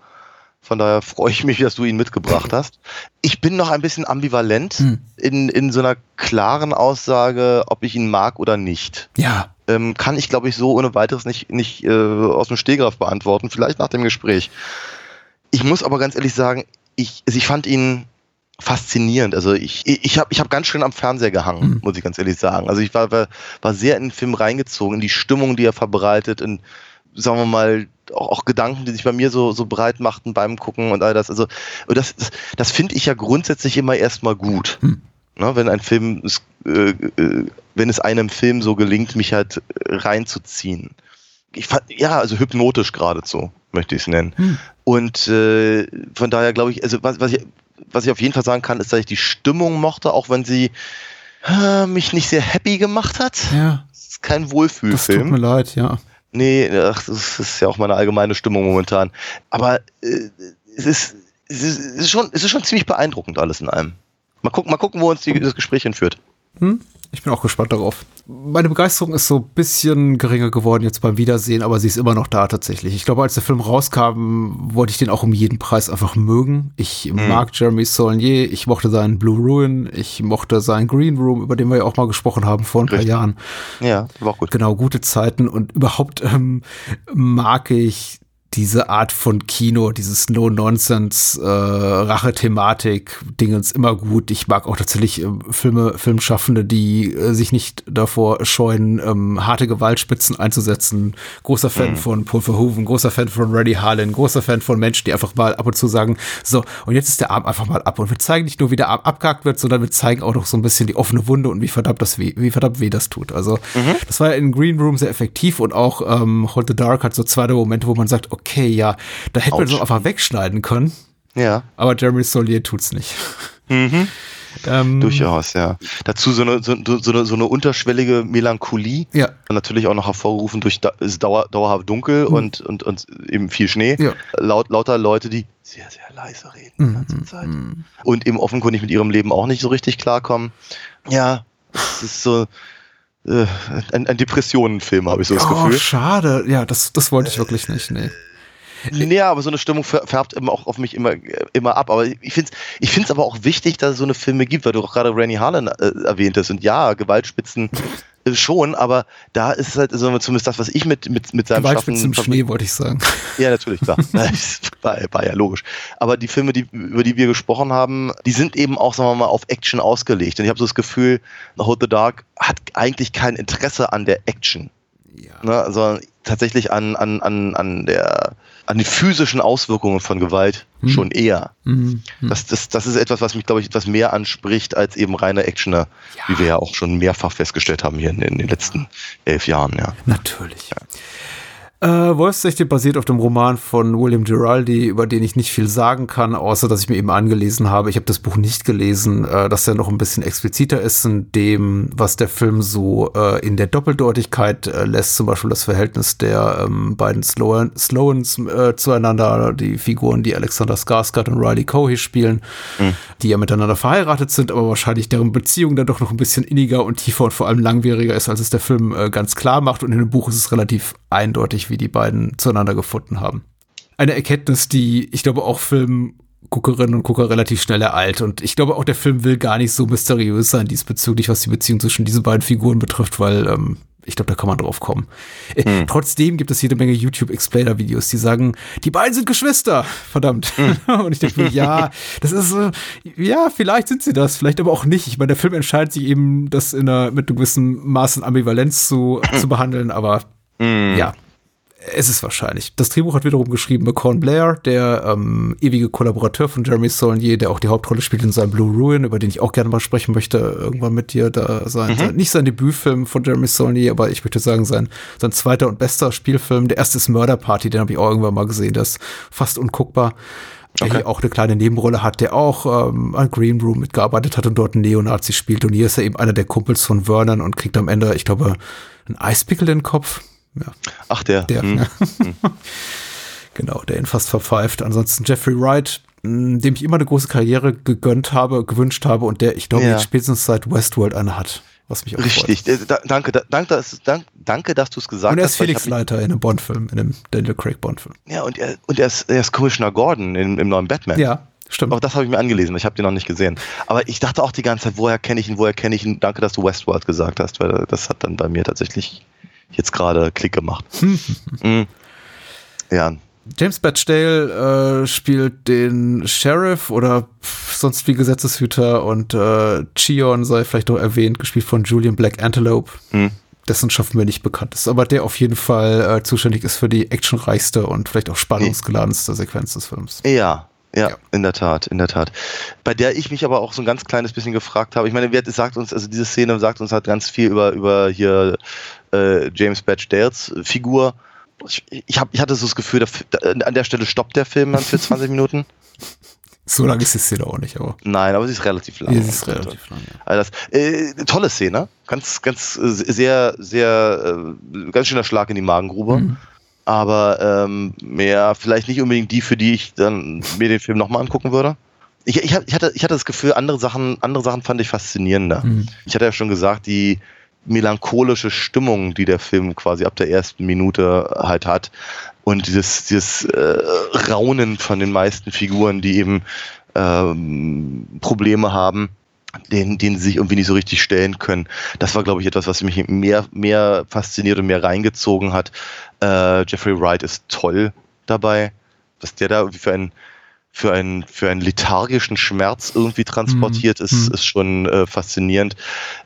Von daher freue ich mich, dass du ihn mitgebracht hast. Ich bin noch ein bisschen ambivalent hm. in, in so einer klaren Aussage, ob ich ihn mag oder nicht. Ja. Ähm, kann ich, glaube ich, so ohne weiteres nicht, nicht äh, aus dem Stehgreif beantworten. Vielleicht nach dem Gespräch. Ich muss aber ganz ehrlich sagen, ich, also ich fand ihn faszinierend. Also ich, ich habe ich hab ganz schön am Fernseher gehangen, mhm. muss ich ganz ehrlich sagen. Also ich war, war, war sehr in den Film reingezogen, in die Stimmung, die er verbreitet, in, sagen wir mal, auch, auch Gedanken, die sich bei mir so, so breit machten beim Gucken und all das. Also das, das, das finde ich ja grundsätzlich immer erstmal gut. Mhm. Ne, wenn ein Film, äh, äh, wenn es einem Film so gelingt, mich halt reinzuziehen. Ich fand, ja, also hypnotisch geradezu möchte ich es nennen. Hm. Und äh, von daher glaube ich, also was, was, ich, was ich auf jeden Fall sagen kann, ist, dass ich die Stimmung mochte, auch wenn sie äh, mich nicht sehr happy gemacht hat. Ja. Es ist kein Wohlfühlfilm. Das tut mir leid, ja. Nee, ach, das ist ja auch meine allgemeine Stimmung momentan. Aber äh, es, ist, es, ist, es, ist schon, es ist schon ziemlich beeindruckend alles in allem. Mal gucken, mal gucken wo uns die, das Gespräch hinführt. Hm? Ich bin auch gespannt darauf. Meine Begeisterung ist so ein bisschen geringer geworden jetzt beim Wiedersehen, aber sie ist immer noch da tatsächlich. Ich glaube, als der Film rauskam, wollte ich den auch um jeden Preis einfach mögen. Ich mhm. mag Jeremy Saulnier, ich mochte seinen Blue Ruin, ich mochte seinen Green Room, über den wir ja auch mal gesprochen haben vor ein Richtig. paar Jahren. Ja, war auch gut. Genau, gute Zeiten und überhaupt ähm, mag ich diese Art von Kino, dieses No-Nonsense, äh, immer gut. Ich mag auch tatsächlich äh, Filme, Filmschaffende, die äh, sich nicht davor scheuen, ähm, harte Gewaltspitzen einzusetzen. Großer Fan mhm. von Paul Verhoeven, großer Fan von Reddy Harlan, großer Fan von Menschen, die einfach mal ab und zu sagen, so, und jetzt ist der Arm einfach mal ab. Und wir zeigen nicht nur, wie der Arm abgehakt wird, sondern wir zeigen auch noch so ein bisschen die offene Wunde und wie verdammt das weh, wie verdammt weh das tut. Also, mhm. das war ja in Green Room sehr effektiv und auch ähm, Hold the Dark hat so zwei Momente, wo man sagt, okay, okay, ja, da hätte man so einfach wegschneiden können. Ja. Aber Jeremy Solier tut's nicht. Mhm. Ähm, Durchaus, ja. Dazu so eine, so, so, eine, so eine unterschwellige Melancholie. Ja. Natürlich auch noch hervorgerufen durch da, ist dauer, dauerhaft dunkel mhm. und, und, und eben viel Schnee. Ja. Laut, lauter Leute, die sehr, sehr leise reden die mhm. ganze Zeit. Und eben offenkundig mit ihrem Leben auch nicht so richtig klarkommen. Ja, es ist so, äh, ein, ein Depressionenfilm, habe ich so das oh, Gefühl. schade. Ja, das, das wollte ich wirklich nicht, nee. [LAUGHS] Nee, aber so eine Stimmung färbt immer auch auf mich immer, immer ab. Aber ich finde es ich find's aber auch wichtig, dass es so eine Filme gibt, weil du auch gerade Randy Harlan äh, erwähnt hast. Und ja, Gewaltspitzen [LAUGHS] schon, aber da ist halt also zumindest das, was ich mit, mit, mit seinem Schaffen... im Schnee, wollte ich sagen. [LAUGHS] Ja, natürlich, klar. war, war, ja logisch. Aber die Filme, die, über die wir gesprochen haben, die sind eben auch, sagen wir mal, auf Action ausgelegt. Und ich habe so das Gefühl, Hold the Dark hat eigentlich kein Interesse an der Action. ja. ne, sondern tatsächlich an, an, an, an der an die physischen Auswirkungen von Gewalt mhm. schon eher. Mhm. mhm. Das, das, das ist etwas, was mich, glaube ich, etwas mehr anspricht als eben reine Actioner, ja. wie wir ja auch schon mehrfach festgestellt haben hier in, in den letzten elf Jahren. Ja. Natürlich. Ja. Äh, Wolfsnächte basiert auf dem Roman von William Giraldi, über den ich nicht viel sagen kann, außer dass ich mir eben angelesen habe. Ich habe das Buch nicht gelesen, äh, dass er noch ein bisschen expliziter ist in dem, was der Film so äh, in der Doppeldeutigkeit äh, lässt. Zum Beispiel das Verhältnis der ähm, beiden Sloan, Slowens äh, zueinander, die Figuren, die Alexander Skarsgård und Riley Cohy spielen, mhm. die ja miteinander verheiratet sind, aber wahrscheinlich deren Beziehung dann doch noch ein bisschen inniger und tiefer und vor allem langwieriger ist, als es der Film äh, ganz klar macht. Und in dem Buch ist es relativ eindeutig, wie die beiden zueinander gefunden haben. Eine Erkenntnis, die ich glaube auch Filmguckerinnen und Gucker relativ schnell ereilt. Und ich glaube auch der Film will gar nicht so mysteriös sein diesbezüglich, was die Beziehung zwischen diesen beiden Figuren betrifft, weil ähm, ich glaube, da kann man drauf kommen. Äh, hm. Trotzdem gibt es jede Menge YouTube-Explainer-Videos, die sagen, die beiden sind Geschwister. Verdammt. Hm. [LAUGHS] Und ich denke mir, ja, das ist so, ja, vielleicht sind sie das, vielleicht aber auch nicht. Ich meine, der Film entscheidet sich eben, das in einer, mit einem gewissen Maß an Ambivalenz zu, [CLEARS THROAT] zu behandeln, aber Mm. Ja, es ist wahrscheinlich. Das Drehbuch hat wiederum geschrieben McCon Blair, der ähm, ewige Kollaborateur von Jeremy Saulnier, der auch die Hauptrolle spielt in seinem Blue Ruin, über den ich auch gerne mal sprechen möchte, irgendwann mit dir da sein. Mhm. Nicht sein Debütfilm von Jeremy Saulnier, aber ich möchte sagen, sein, sein zweiter und bester Spielfilm. Der erste ist Murder Party, den habe ich auch irgendwann mal gesehen, der ist fast unguckbar. Der okay. hier auch eine kleine Nebenrolle hat, der auch ähm, an Green Room mitgearbeitet hat und dort einen Neonazi spielt. Und hier ist er eben einer der Kumpels von Vernon und kriegt am Ende, ich glaube, einen Eispickel in den Kopf ja. Ach, der. Der. Hm. Ja. Hm. [LAUGHS] genau, der ihn fast verpfeift. Ansonsten Jeffrey Wright, hm, dem ich immer eine große Karriere gegönnt habe, gewünscht habe und der, ich glaube, ja. spätestens seit Westworld eine hat. Was mich auch Richtig, freut. Äh, da, danke, da, danke, dass, danke, dass du es gesagt hast. Und er ist Felix Leiter in einem Bond-Film, in einem Daniel Craig Bond-Film. Ja, und er, und er, ist, er ist Commissioner Gordon im, im neuen Batman. Ja, Stimmt. Auch das habe ich mir angelesen, ich habe den noch nicht gesehen. Aber ich dachte auch die ganze Zeit, woher kenne ich ihn, woher kenne ich ihn? Danke, dass du Westworld gesagt hast, weil das hat dann bei mir tatsächlich jetzt gerade Klick gemacht. [LAUGHS] mhm. Ja. James Batchdale äh, spielt den Sheriff oder sonst wie Gesetzeshüter und äh, Chion sei vielleicht noch erwähnt, gespielt von Julian Black Antelope. Mhm. Dessen schaffen wir nicht bekannt ist, aber der auf jeden Fall äh, zuständig ist für die actionreichste und vielleicht auch spannungsgeladenste Sequenz des Films. Ja, ja, ja, in der Tat, in der Tat. Bei der ich mich aber auch so ein ganz kleines bisschen gefragt habe. Ich meine, wer sagt uns, also diese Szene sagt uns halt ganz viel über, über hier äh, James Badge Dales Figur. Ich, ich, hab, ich hatte so das Gefühl, da, an der Stelle stoppt der Film dann für 20 [LAUGHS] Minuten. So lange ist die Szene auch nicht, aber. Nein, aber sie ist relativ lang. Sie ist relativ lang, ja. Also das, äh, tolle Szene. Ganz, ganz, äh, sehr, sehr, äh, ganz schöner Schlag in die Magengrube. Mhm aber ähm, mehr vielleicht nicht unbedingt die, für die ich dann mir den Film nochmal angucken würde. Ich, ich, ich, hatte, ich hatte das Gefühl, andere Sachen, andere Sachen fand ich faszinierender. Mhm. Ich hatte ja schon gesagt, die melancholische Stimmung, die der Film quasi ab der ersten Minute halt hat und dieses, dieses äh, Raunen von den meisten Figuren, die eben ähm, Probleme haben, den, den sie sich irgendwie nicht so richtig stellen können. Das war, glaube ich, etwas, was mich mehr, mehr fasziniert und mehr reingezogen hat. Äh, Jeffrey Wright ist toll dabei. Was der da irgendwie für einen für einen, für einen lethargischen Schmerz irgendwie transportiert, mhm. ist, mhm. ist schon äh, faszinierend.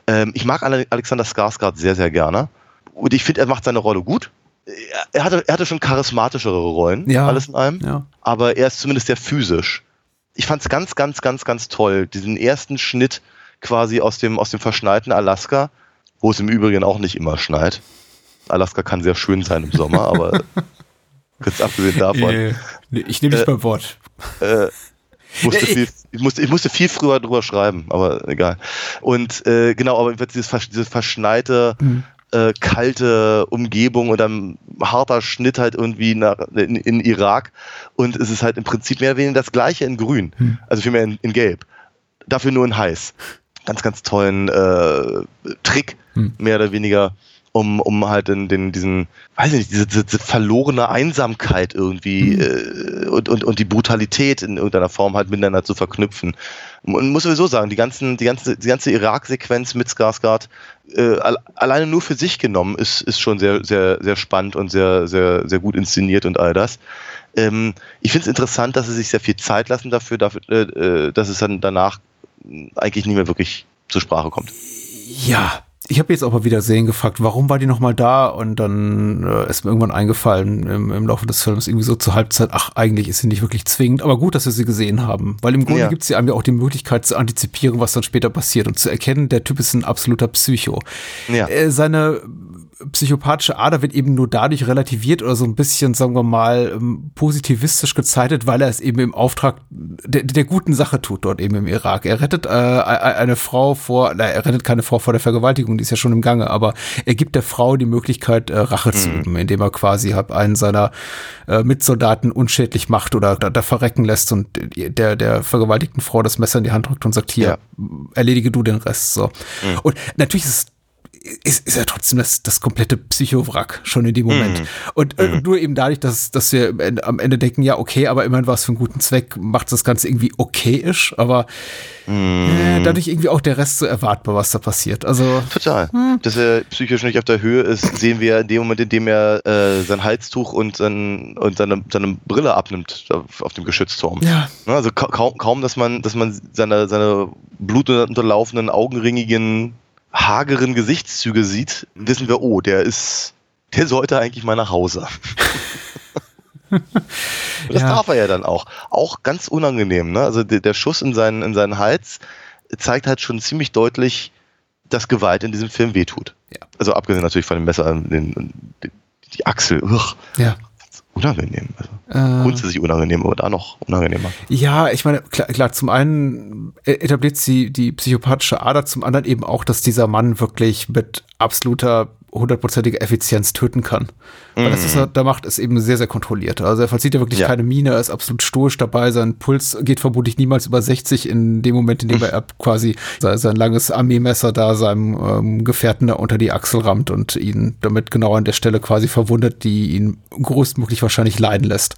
Ähm, ich mag Alexander Skarsgård sehr, sehr gerne. Und ich finde, er macht seine Rolle gut. Er hatte, er hatte schon charismatischere Rollen, ja, alles in allem. Ja. Aber er ist zumindest sehr physisch ich fand es ganz, ganz, ganz, ganz toll, diesen ersten Schnitt quasi aus dem, aus dem verschneiten Alaska, wo es im Übrigen auch nicht immer schneit. Alaska kann sehr schön sein im Sommer, aber [LAUGHS] kurz abgesehen davon. Äh, ich nehme dich äh, beim Wort. Äh, [LAUGHS] musste viel, ich, musste, ich musste viel früher drüber schreiben, aber egal. Und äh, genau, aber dieses, dieses verschneite, mhm äh, kalte Umgebung und dann harter Schnitt halt irgendwie nach, in, in, Irak und es ist halt im Prinzip mehr oder weniger das gleiche in grün, hm. also vielmehr in, in gelb. Dafür nur in heiß. Ganz, ganz tollen äh, Trick, hm. mehr oder weniger um, um halt in den, diesen, weiß ich nicht, diese, diese verlorene Einsamkeit irgendwie mhm. äh, und, und, und die Brutalität in irgendeiner Form halt miteinander zu verknüpfen. Und muss sowieso sagen, die, ganzen, die ganze, die ganze Irak-Sequenz mit Skarsgård äh, alleine nur für sich genommen ist, ist schon sehr, sehr, sehr spannend und sehr, sehr, sehr gut inszeniert und all das. Ähm, ich finde es interessant, dass sie sich sehr viel Zeit lassen dafür, dafür äh, äh, dass es dann danach eigentlich nicht mehr wirklich zur Sprache kommt. Ja, Ich habe jetzt auch mal wieder sehen gefragt, warum war die nochmal da? Und dann äh, ist mir irgendwann eingefallen im, im Laufe des Films irgendwie so zur Halbzeit, ach, eigentlich ist sie nicht wirklich zwingend, aber gut, dass wir sie gesehen haben. Weil im Grunde ja. gibt sie einem ja auch die Möglichkeit zu antizipieren, was dann später passiert und zu erkennen, der Typ ist ein absoluter Psycho. Ja. Äh, seine psychopathische Ader wird eben nur dadurch relativiert oder so ein bisschen, sagen wir mal, ähm, positivistisch gezeichnet, weil er es eben im Auftrag der, der guten Sache tut dort eben im Irak. Er rettet äh, eine Frau vor, na, er rettet keine Frau vor der Vergewaltigung, die ist ja schon im Gange, aber er gibt der Frau die Möglichkeit, äh, Rache mhm. zu üben, indem er quasi hab einen seiner äh, Mitsoldaten unschädlich macht oder da, da, verrecken lässt und der, der vergewaltigten Frau das Messer in die Hand drückt und sagt, hier, ja. erledige du den Rest. So. Mhm. Und natürlich ist es ist, ist ja trotzdem das, das komplette Psychowrack schon in dem Moment. Mm. Und äh, mm. nur eben dadurch, dass, dass wir am Ende denken, ja, okay, aber immerhin war es für einen guten Zweck, macht das Ganze irgendwie okayisch, aber mm. äh, dadurch irgendwie auch der Rest so erwartbar, was da passiert. Also Total. Hm. Dass er psychisch nicht auf der Höhe ist, sehen wir in dem Moment, in dem er äh, sein Halstuch und, sein, und seine, seine Brille abnimmt auf, auf dem Geschützturm. Ja. Ne, also kaum, kaum, dass man, dass man seine, seine blutunterlaufenden, augenringigen hageren Gesichtszüge sieht, wissen wir, oh, der ist, der sollte eigentlich mal nach Hause. [LAUGHS] das ja. darf er ja dann auch. Auch ganz unangenehm, ne? Also der, der, Schuss in seinen, in seinen Hals zeigt halt schon ziemlich deutlich, dass Gewalt in diesem Film wehtut. Ja. Also abgesehen natürlich von dem Messer, den, die Achsel. Ugh. Ja unangenehm. Also äh, grundsätzlich unangenehm, aber da noch unangenehmer. Ja, ich meine, klar, klar, zum einen etabliert sie die psychopathische Ader, zum anderen eben auch, dass dieser Mann wirklich mit absoluter hundertprozentige Effizienz töten kann. Weil das, was er da macht, ist eben sehr, sehr kontrolliert. Also er verzieht ja wirklich ja. keine Miene, er ist absolut stoisch dabei, sein Puls geht vermutlich niemals über 60 in dem Moment, in dem er quasi sein, langes Armeemesser da seinem ähm, Gefährten da unter die Achsel rammt und ihn damit genau an der Stelle quasi verwundet, die ihn größtmöglich wahrscheinlich leiden lässt.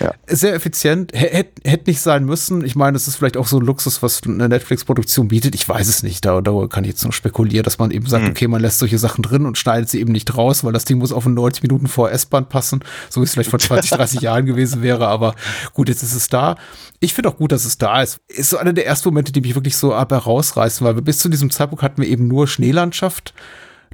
Ja. Sehr effizient, hätte hätt nicht sein müssen. Ich meine, es ist vielleicht auch so ein Luxus, was eine Netflix-Produktion bietet. Ich weiß es nicht. Da, da kann ich jetzt nur spekulieren, dass man eben sagt, mhm. okay, man lässt solche Sachen drin und schneidet sie eben nicht raus, weil das Ding muss auf ein 90 Minuten vor S-Bahn passen, so wie es vielleicht vor 20, 30 [LAUGHS] Jahren gewesen wäre. Aber gut, jetzt ist es da. Ich finde auch gut, dass es da ist. Ist so einer der ersten Momente, die mich wirklich so ab herausreißen, weil wir bis zu diesem Zeitpunkt hatten wir eben nur Schneelandschaft.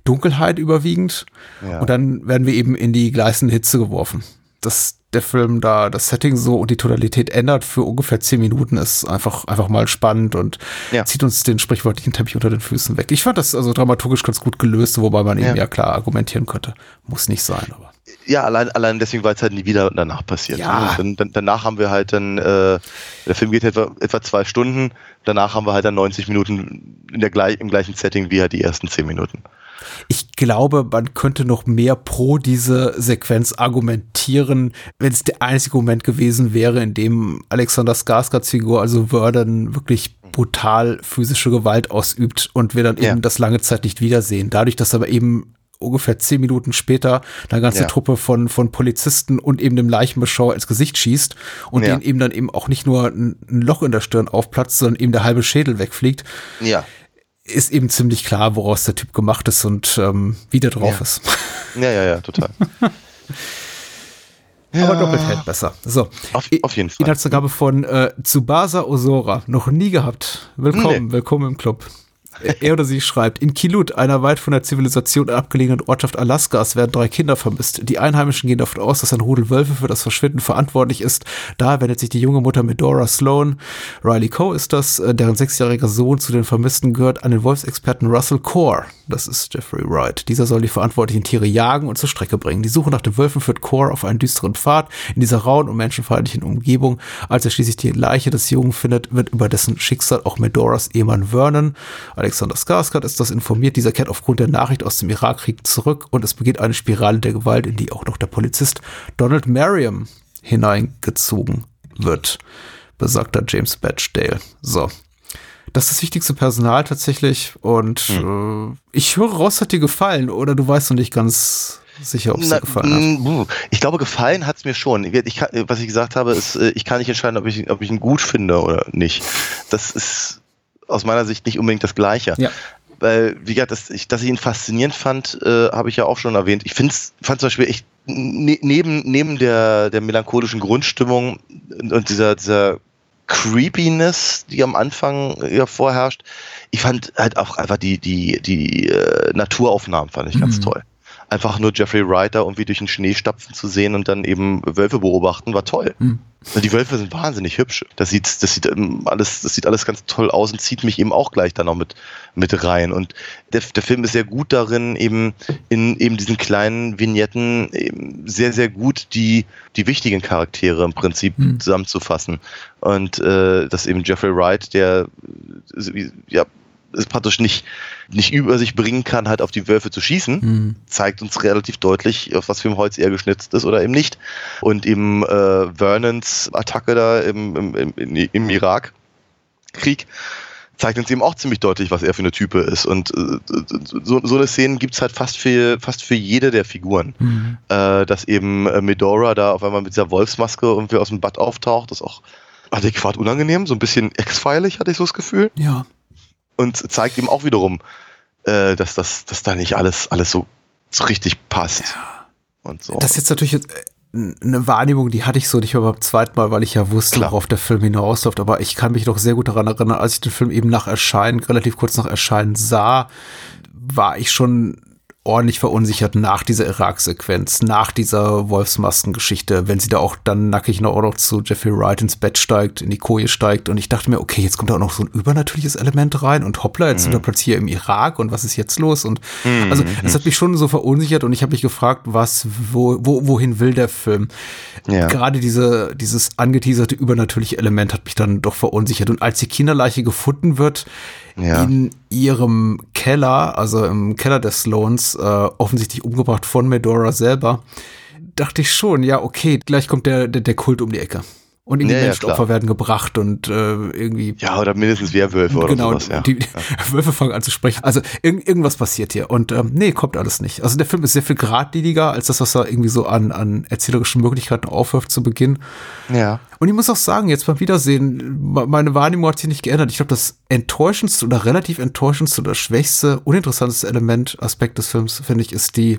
Dunkelheit überwiegend. Ja. Und dann werden wir eben in die gleißende Hitze geworfen. Das, der Film da das Setting so und die Tonalität ändert für ungefähr zehn Minuten, ist einfach, einfach mal spannend und ja. zieht uns den sprichwörtlichen Teppich unter den Füßen weg. Ich fand das also dramaturgisch ganz gut gelöst, wobei man ja. eben ja klar argumentieren könnte. Muss nicht sein, aber. Ja, allein, allein deswegen, weil es halt nie wieder danach passiert. Ja. Dann, dann, danach haben wir halt dann, äh, der Film geht etwa, etwa zwei Stunden, danach haben wir halt dann 90 Minuten in der im gleichen Setting wie halt die ersten zehn Minuten. Ich glaube, man könnte noch mehr pro diese Sequenz argumentieren, wenn es der einzige Moment gewesen wäre, in dem Alexander Skarsgards Figur, also Verden, wirklich brutal physische Gewalt ausübt und wir dann ja. eben das lange Zeit nicht wiedersehen. Dadurch, dass aber eben ungefähr zehn Minuten später eine ganze ja. Truppe von, von Polizisten und eben dem Leichenbeschauer ins Gesicht schießt und ja. denen eben dann eben auch nicht nur ein, ein, Loch in der Stirn aufplatzt, sondern eben der halbe Schädel wegfliegt. Ja ist eben ziemlich klar, woraus der Typ gemacht ist und ähm, wie der drauf ja. ist. [LAUGHS] Ja, ja, ja, total. [LAUGHS] ja. Aber doppelt hält besser. So. Auf, auf jeden Fall. Inhaltsangabe von äh, Tsubasa Osora. Noch nie gehabt. Willkommen, nee. willkommen im Club. Er oder sie schreibt, in Kilut, einer weit von der Zivilisation abgelegenen Ortschaft Alaskas, werden drei Kinder vermisst. Die Einheimischen gehen davon aus, dass ein Rudel Wölfe für das Verschwinden verantwortlich ist. Da wendet sich die junge Mutter Medora Sloan, Riley Coe ist das, äh, deren sechsjähriger Sohn zu den Vermissten gehört, an den Wolfsexperten Russell Core. Das ist Jeffrey Wright. Dieser soll die verantwortlichen Tiere jagen und zur Strecke bringen. Die Suche nach den Wölfen führt Core auf einen düsteren Pfad in dieser rauen und menschenfeindlichen Umgebung. Als er schließlich die Leiche des Jungen findet, wird über dessen Schicksal auch Medoras Ehemann Vernon, Alexander Skarsgård ist das informiert. Dieser kehrt aufgrund der Nachricht aus dem Irakkrieg zurück und es beginnt eine Spirale der Gewalt, in die auch noch der Polizist Donald Merriam hineingezogen wird, besagter James Batchdale. So. Das ist das wichtigste Personal tatsächlich und hm. äh, ich höre raus, hat dir gefallen oder du weißt noch nicht ganz sicher, ob es dir gefallen hat. Ich glaube, gefallen hat es mir schon. Ich kann, was ich gesagt habe, ist, äh, ich kann nicht entscheiden, ob ich, ob ich ihn gut finde oder nicht. Das ist aus meiner Sicht nicht unbedingt das Gleiche. Ja. Weil, wie gesagt, dass ich, dass ich ihn faszinierend fand, äh, habe ich ja auch schon erwähnt. Ich fand zum Beispiel echt ne, neben, neben der, der melancholischen Grundstimmung und dieser, dieser Creepiness, die am Anfang ja vorherrscht. Ich fand halt auch einfach die, die, die äh, Naturaufnahmen fand ich ganz Mhm. toll. Einfach nur Jeffrey Wright da irgendwie durch den Schnee stapfen zu sehen und dann eben Wölfe beobachten, war toll. Mhm. Die Wölfe sind wahnsinnig hübsch. Das sieht, das sieht ähm, alles, das sieht alles ganz toll aus und zieht mich eben auch gleich dann noch mit, mit rein. Und der, der Film ist sehr gut darin, eben in eben diesen kleinen Vignetten eben sehr, sehr gut die, die wichtigen Charaktere im Prinzip Mhm. zusammenzufassen. Und äh, dass eben Jeffrey Wright, der äh, ja es praktisch nicht, nicht über sich bringen kann, halt auf die Wölfe zu schießen, Mhm. zeigt uns relativ deutlich, auf was für ein Holz er geschnitzt ist oder eben nicht. Und eben äh, Vernons Attacke da im, im, im, im Irak-Krieg zeigt uns eben auch ziemlich deutlich, was er für eine Type ist. Und äh, so, so eine Szene gibt's halt fast für, fast für jede der Figuren. Mhm. Äh, dass eben äh, Medora da auf einmal mit dieser Wolfsmaske irgendwie aus dem Bad auftaucht, ist auch adäquat unangenehm, so ein bisschen ex-feilig, hatte ich so das Gefühl Ja. Und zeigt ihm auch wiederum, äh, dass das, dass da nicht alles, alles so, so richtig passt. Und so. Das ist jetzt natürlich äh, eine Wahrnehmung, die hatte ich so nicht mehr beim zweiten Mal, weil ich ja wusste, Klar. worauf der Film hinausläuft. Aber ich kann mich noch sehr gut daran erinnern, als ich den Film eben nach Erscheinen, relativ kurz nach Erscheinen sah, war ich schon ordentlich verunsichert nach dieser Irak-Sequenz, nach dieser Wolfsmaskengeschichte, wenn sie da auch dann nackig noch, auch noch zu Jeffrey Wright ins Bett steigt, in die Koje steigt und ich dachte mir, okay, jetzt kommt da auch noch so ein übernatürliches Element rein und hoppla, jetzt sind wir plötzlich hier im Irak und was ist jetzt los? Und also es hat mich schon so verunsichert und ich habe mich gefragt, was, wo, wo, wohin will der Film? Ja. Gerade diese, dieses angeteaserte übernatürliche Element hat mich dann doch verunsichert. Und als die Kinderleiche gefunden wird, Ja. in ihrem Keller, also im Keller des Sloans, äh, offensichtlich umgebracht von Medora selber, dachte ich schon, ja, okay, gleich kommt der, der, der Kult um die Ecke. Und irgendwie Ja, ja, Menschenopfer klar. werden gebracht und äh, irgendwie ja, oder mindestens Werwölfe oder genau, sowas, ja. die [LAUGHS] Wölfe fangen an zu sprechen. Also irg irgendwas passiert hier. Und ähm, nee, kommt alles nicht. Also der Film ist sehr viel geradliniger als das, was er irgendwie so an, an erzählerischen Möglichkeiten aufwirft zu Beginn. ja. Und ich muss auch sagen, jetzt beim Wiedersehen, me- meine Wahrnehmung hat sich nicht geändert. Ich glaube, das enttäuschendste oder relativ enttäuschendste oder schwächste, uninteressanteste Element, Aspekt des Films, finde ich, ist die,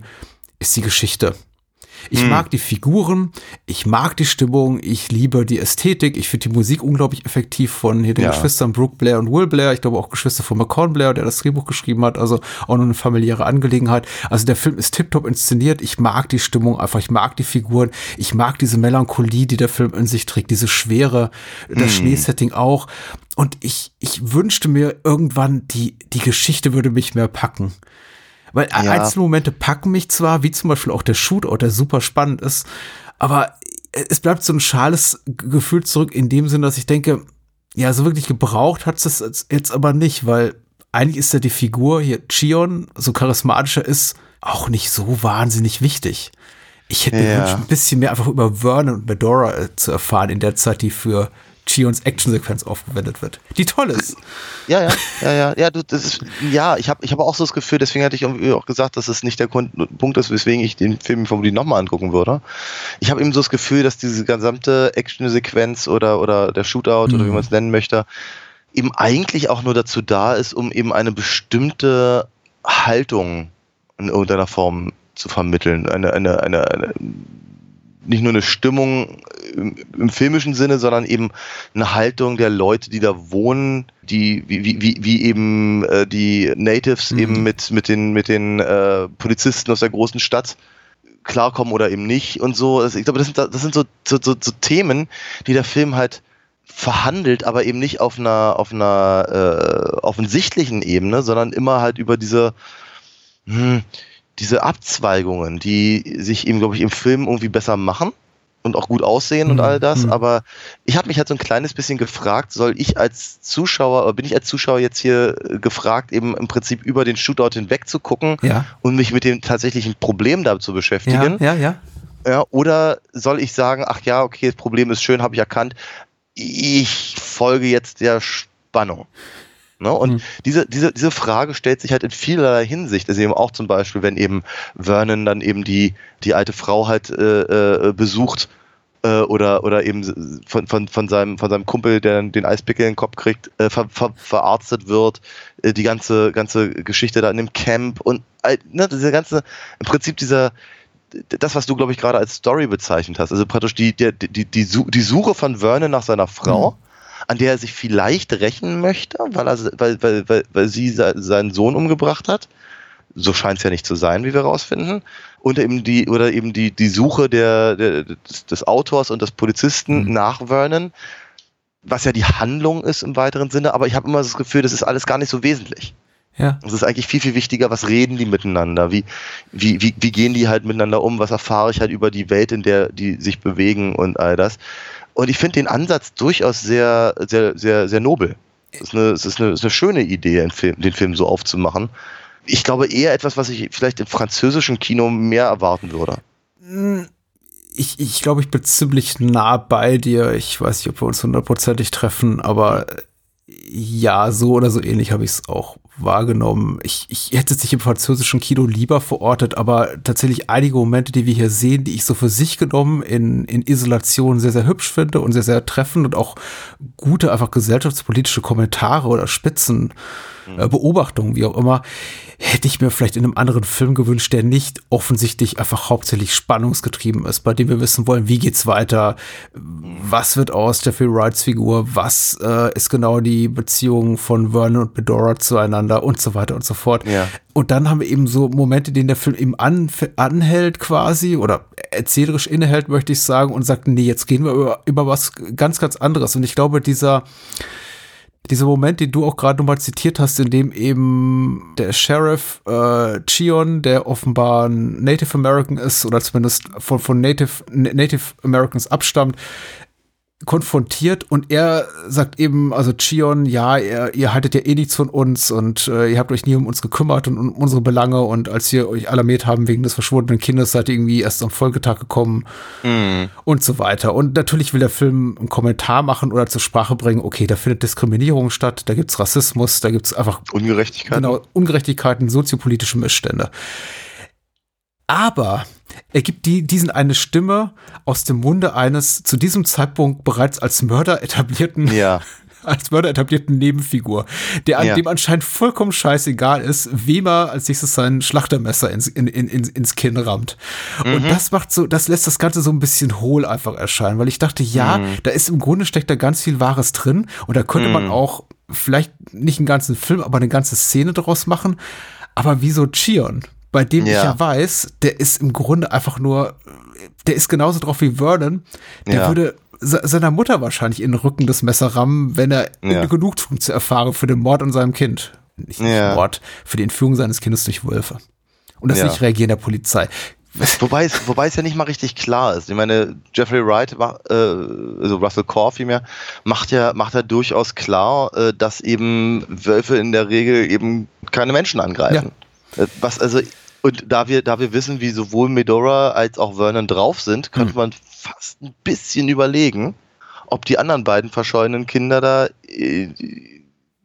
ist die Geschichte. Ich mag die Figuren, ich mag die Stimmung, ich liebe die Ästhetik, ich finde die Musik unglaublich effektiv von hier den Ja. Geschwistern Brooke Blair und Will Blair, ich glaube auch Geschwister von McCall Blair, der das Drehbuch geschrieben hat, also auch noch eine familiäre Angelegenheit. Also der Film ist tiptop inszeniert, ich mag die Stimmung einfach, ich mag die Figuren, ich mag diese Melancholie, die der Film in sich trägt, diese Schwere, das Schneesetting auch. Und ich, ich wünschte mir irgendwann, die, die Geschichte würde mich mehr packen. Weil Ja. einzelne Momente packen mich zwar, wie zum Beispiel auch der Shootout, der super spannend ist, aber es bleibt so ein schales Gefühl zurück in dem Sinn, dass ich denke, ja, so wirklich gebraucht hat es jetzt- jetzt aber nicht, weil eigentlich ist ja die Figur hier, Chion, so charismatisch er ist, auch nicht so wahnsinnig wichtig. Ich hätte mir Ja. gewünscht, ein bisschen mehr einfach über Vernon und Medora äh, zu erfahren in der Zeit, die für Chions Actionsequenz aufgewendet wird. Die toll ist. Ja, ja, ja, ja, ja, du, das ist, ja, ich habe ich hab auch so das Gefühl, deswegen hatte ich auch gesagt, dass es nicht der Grund, Punkt ist, weswegen ich den Film vermutlich nochmal angucken würde. Ich habe eben so das Gefühl, dass diese gesamte Actionsequenz oder, oder der Shootout oder wie man es nennen möchte, eben eigentlich auch nur dazu da ist, um eben eine bestimmte Haltung in irgendeiner Form zu vermitteln. Eine, eine, eine, eine nicht nur eine Stimmung im, im filmischen Sinne, sondern eben eine Haltung der Leute, die da wohnen, die wie, wie, wie, eben äh, die Natives Mhm. eben mit, mit den, mit den äh, Polizisten aus der großen Stadt klarkommen oder eben nicht und so. Also ich glaube, das sind, das sind so, so, so, so Themen, die der Film halt verhandelt, aber eben nicht auf einer, auf einer äh, offensichtlichen Ebene, sondern immer halt über diese, hm, diese Abzweigungen, die sich eben, glaube ich, im Film irgendwie besser machen und auch gut aussehen und Mhm, all das. mhm. Aber ich habe mich halt so ein kleines bisschen gefragt, soll ich als Zuschauer, oder bin ich als Zuschauer jetzt hier äh, gefragt, eben im Prinzip über den Shootout hinweg zu gucken Ja. und mich mit dem tatsächlichen Problem da zu Ja, beschäftigen? ja, ja. Ja, oder soll ich sagen, ach ja, okay, das Problem ist schön, habe ich erkannt. Ich folge jetzt der Spannung. Ne? Und Mhm. diese, diese, diese Frage stellt sich halt in vielerlei Hinsicht. Also eben auch zum Beispiel, wenn eben Vernon dann eben die, die alte Frau halt äh, äh, besucht äh, oder, oder eben von, von, von, seinem, von seinem Kumpel, der den Eispickel in den Kopf kriegt, äh, ver, ver, verarztet wird, äh, die ganze, ganze Geschichte da in dem Camp und ne, diese ganze, im Prinzip dieser, das, was du, glaube ich, gerade als Story bezeichnet hast, also praktisch die, die, die, die, Su- die Suche von Vernon nach seiner Frau, an der er sich vielleicht rächen möchte, weil, er, weil, weil, weil, weil sie seinen Sohn umgebracht hat. So scheint es ja nicht zu sein, wie wir herausfinden. Und eben die, oder eben die, die Suche der, der des, des, Autors und des Polizisten mhm. nach Vernon, was ja die Handlung ist im weiteren Sinne, aber ich habe immer das Gefühl, das ist alles gar nicht so wesentlich. Ja. Es ist eigentlich viel, viel wichtiger, was reden die miteinander? Wie, wie, wie, wie gehen die halt miteinander um? Was erfahre ich halt über die Welt, in der die sich bewegen und all das? Und ich finde den Ansatz durchaus sehr, sehr, sehr, sehr nobel. Es ist eine, ist ist eine schöne Idee, den Film, den Film so aufzumachen. Ich glaube eher etwas, was ich vielleicht im französischen Kino mehr erwarten würde. Ich, ich glaube, ich bin ziemlich nah bei dir. Ich weiß nicht, ob wir uns hundertprozentig treffen, aber ja, so oder so ähnlich habe ich es auch wahrgenommen. Ich, ich hätte sich im französischen Kino lieber verortet, aber tatsächlich einige Momente, die wir hier sehen, die ich so für sich genommen in, in Isolation sehr, sehr hübsch finde und sehr, sehr treffend und auch gute, einfach gesellschaftspolitische Kommentare oder Spitzen äh, Beobachtungen, wie auch immer, hätte ich mir vielleicht in einem anderen Film gewünscht, der nicht offensichtlich einfach hauptsächlich spannungsgetrieben ist, bei dem wir wissen wollen, wie geht's weiter, was wird aus Jeffrey Wrights Figur, was äh, ist genau die Beziehung von Vernon und Bedora zueinander und so weiter und so fort. Ja. Und dann haben wir eben so Momente, in denen der Film eben an, anhält quasi oder erzählerisch innehält, möchte ich sagen, und sagt, nee, jetzt gehen wir über, über was ganz, ganz anderes. Und ich glaube, dieser dieser Moment, den du auch gerade nochmal zitiert hast, in dem eben der Sheriff äh, Chion, der offenbar Native American ist oder zumindest von, von Native, Native Americans abstammt, konfrontiert und er sagt eben, also Chion, ja, ihr, ihr haltet ja eh nichts von uns und äh, ihr habt euch nie um uns gekümmert und um unsere Belange und als wir euch alarmiert haben wegen des verschwundenen Kindes, seid ihr irgendwie erst am Folgetag gekommen mm. und so weiter. Und natürlich will der Film einen Kommentar machen oder zur Sprache bringen, okay, da findet Diskriminierung statt, da gibt's Rassismus, da gibt's einfach Ungerechtigkeiten. Genau, Ungerechtigkeiten, soziopolitische Missstände. Aber er gibt die, diesen eine Stimme aus dem Munde eines zu diesem Zeitpunkt bereits als Mörder etablierten, ja. [LAUGHS] als Mörder etablierten Nebenfigur, der an ja. dem anscheinend vollkommen scheißegal ist, wem er als nächstes sein Schlachtermesser ins, in, in, in, ins Kinn rammt. Mhm. Und das macht so, das lässt das Ganze so ein bisschen hohl einfach erscheinen, weil ich dachte, ja, mhm. da ist im Grunde steckt da ganz viel Wahres drin und da könnte mhm. man auch vielleicht nicht einen ganzen Film, aber eine ganze Szene daraus machen. Aber wieso Chion? Bei dem ja. ich ja weiß, der ist im Grunde einfach nur, der ist genauso drauf wie Vernon. Der ja. würde seiner Mutter wahrscheinlich in den Rücken des Messer rammen, wenn er ja. Genugtuung zu erfahren für den Mord an seinem Kind. Nicht ja. Mord, für die Entführung seines Kindes durch Wölfe. Und das ja. nicht reagieren der Polizei. Wobei es, wobei es ja nicht mal richtig klar ist. Ich meine, Jeffrey Wright, äh, also Russell Core vielmehr, macht ja, macht ja durchaus klar, äh, dass eben Wölfe in der Regel eben keine Menschen angreifen. Ja. Äh, was also und da wir, da wir wissen, wie sowohl Medora als auch Vernon drauf sind, könnte mhm. man fast ein bisschen überlegen, ob die anderen beiden verschollenen Kinder da äh,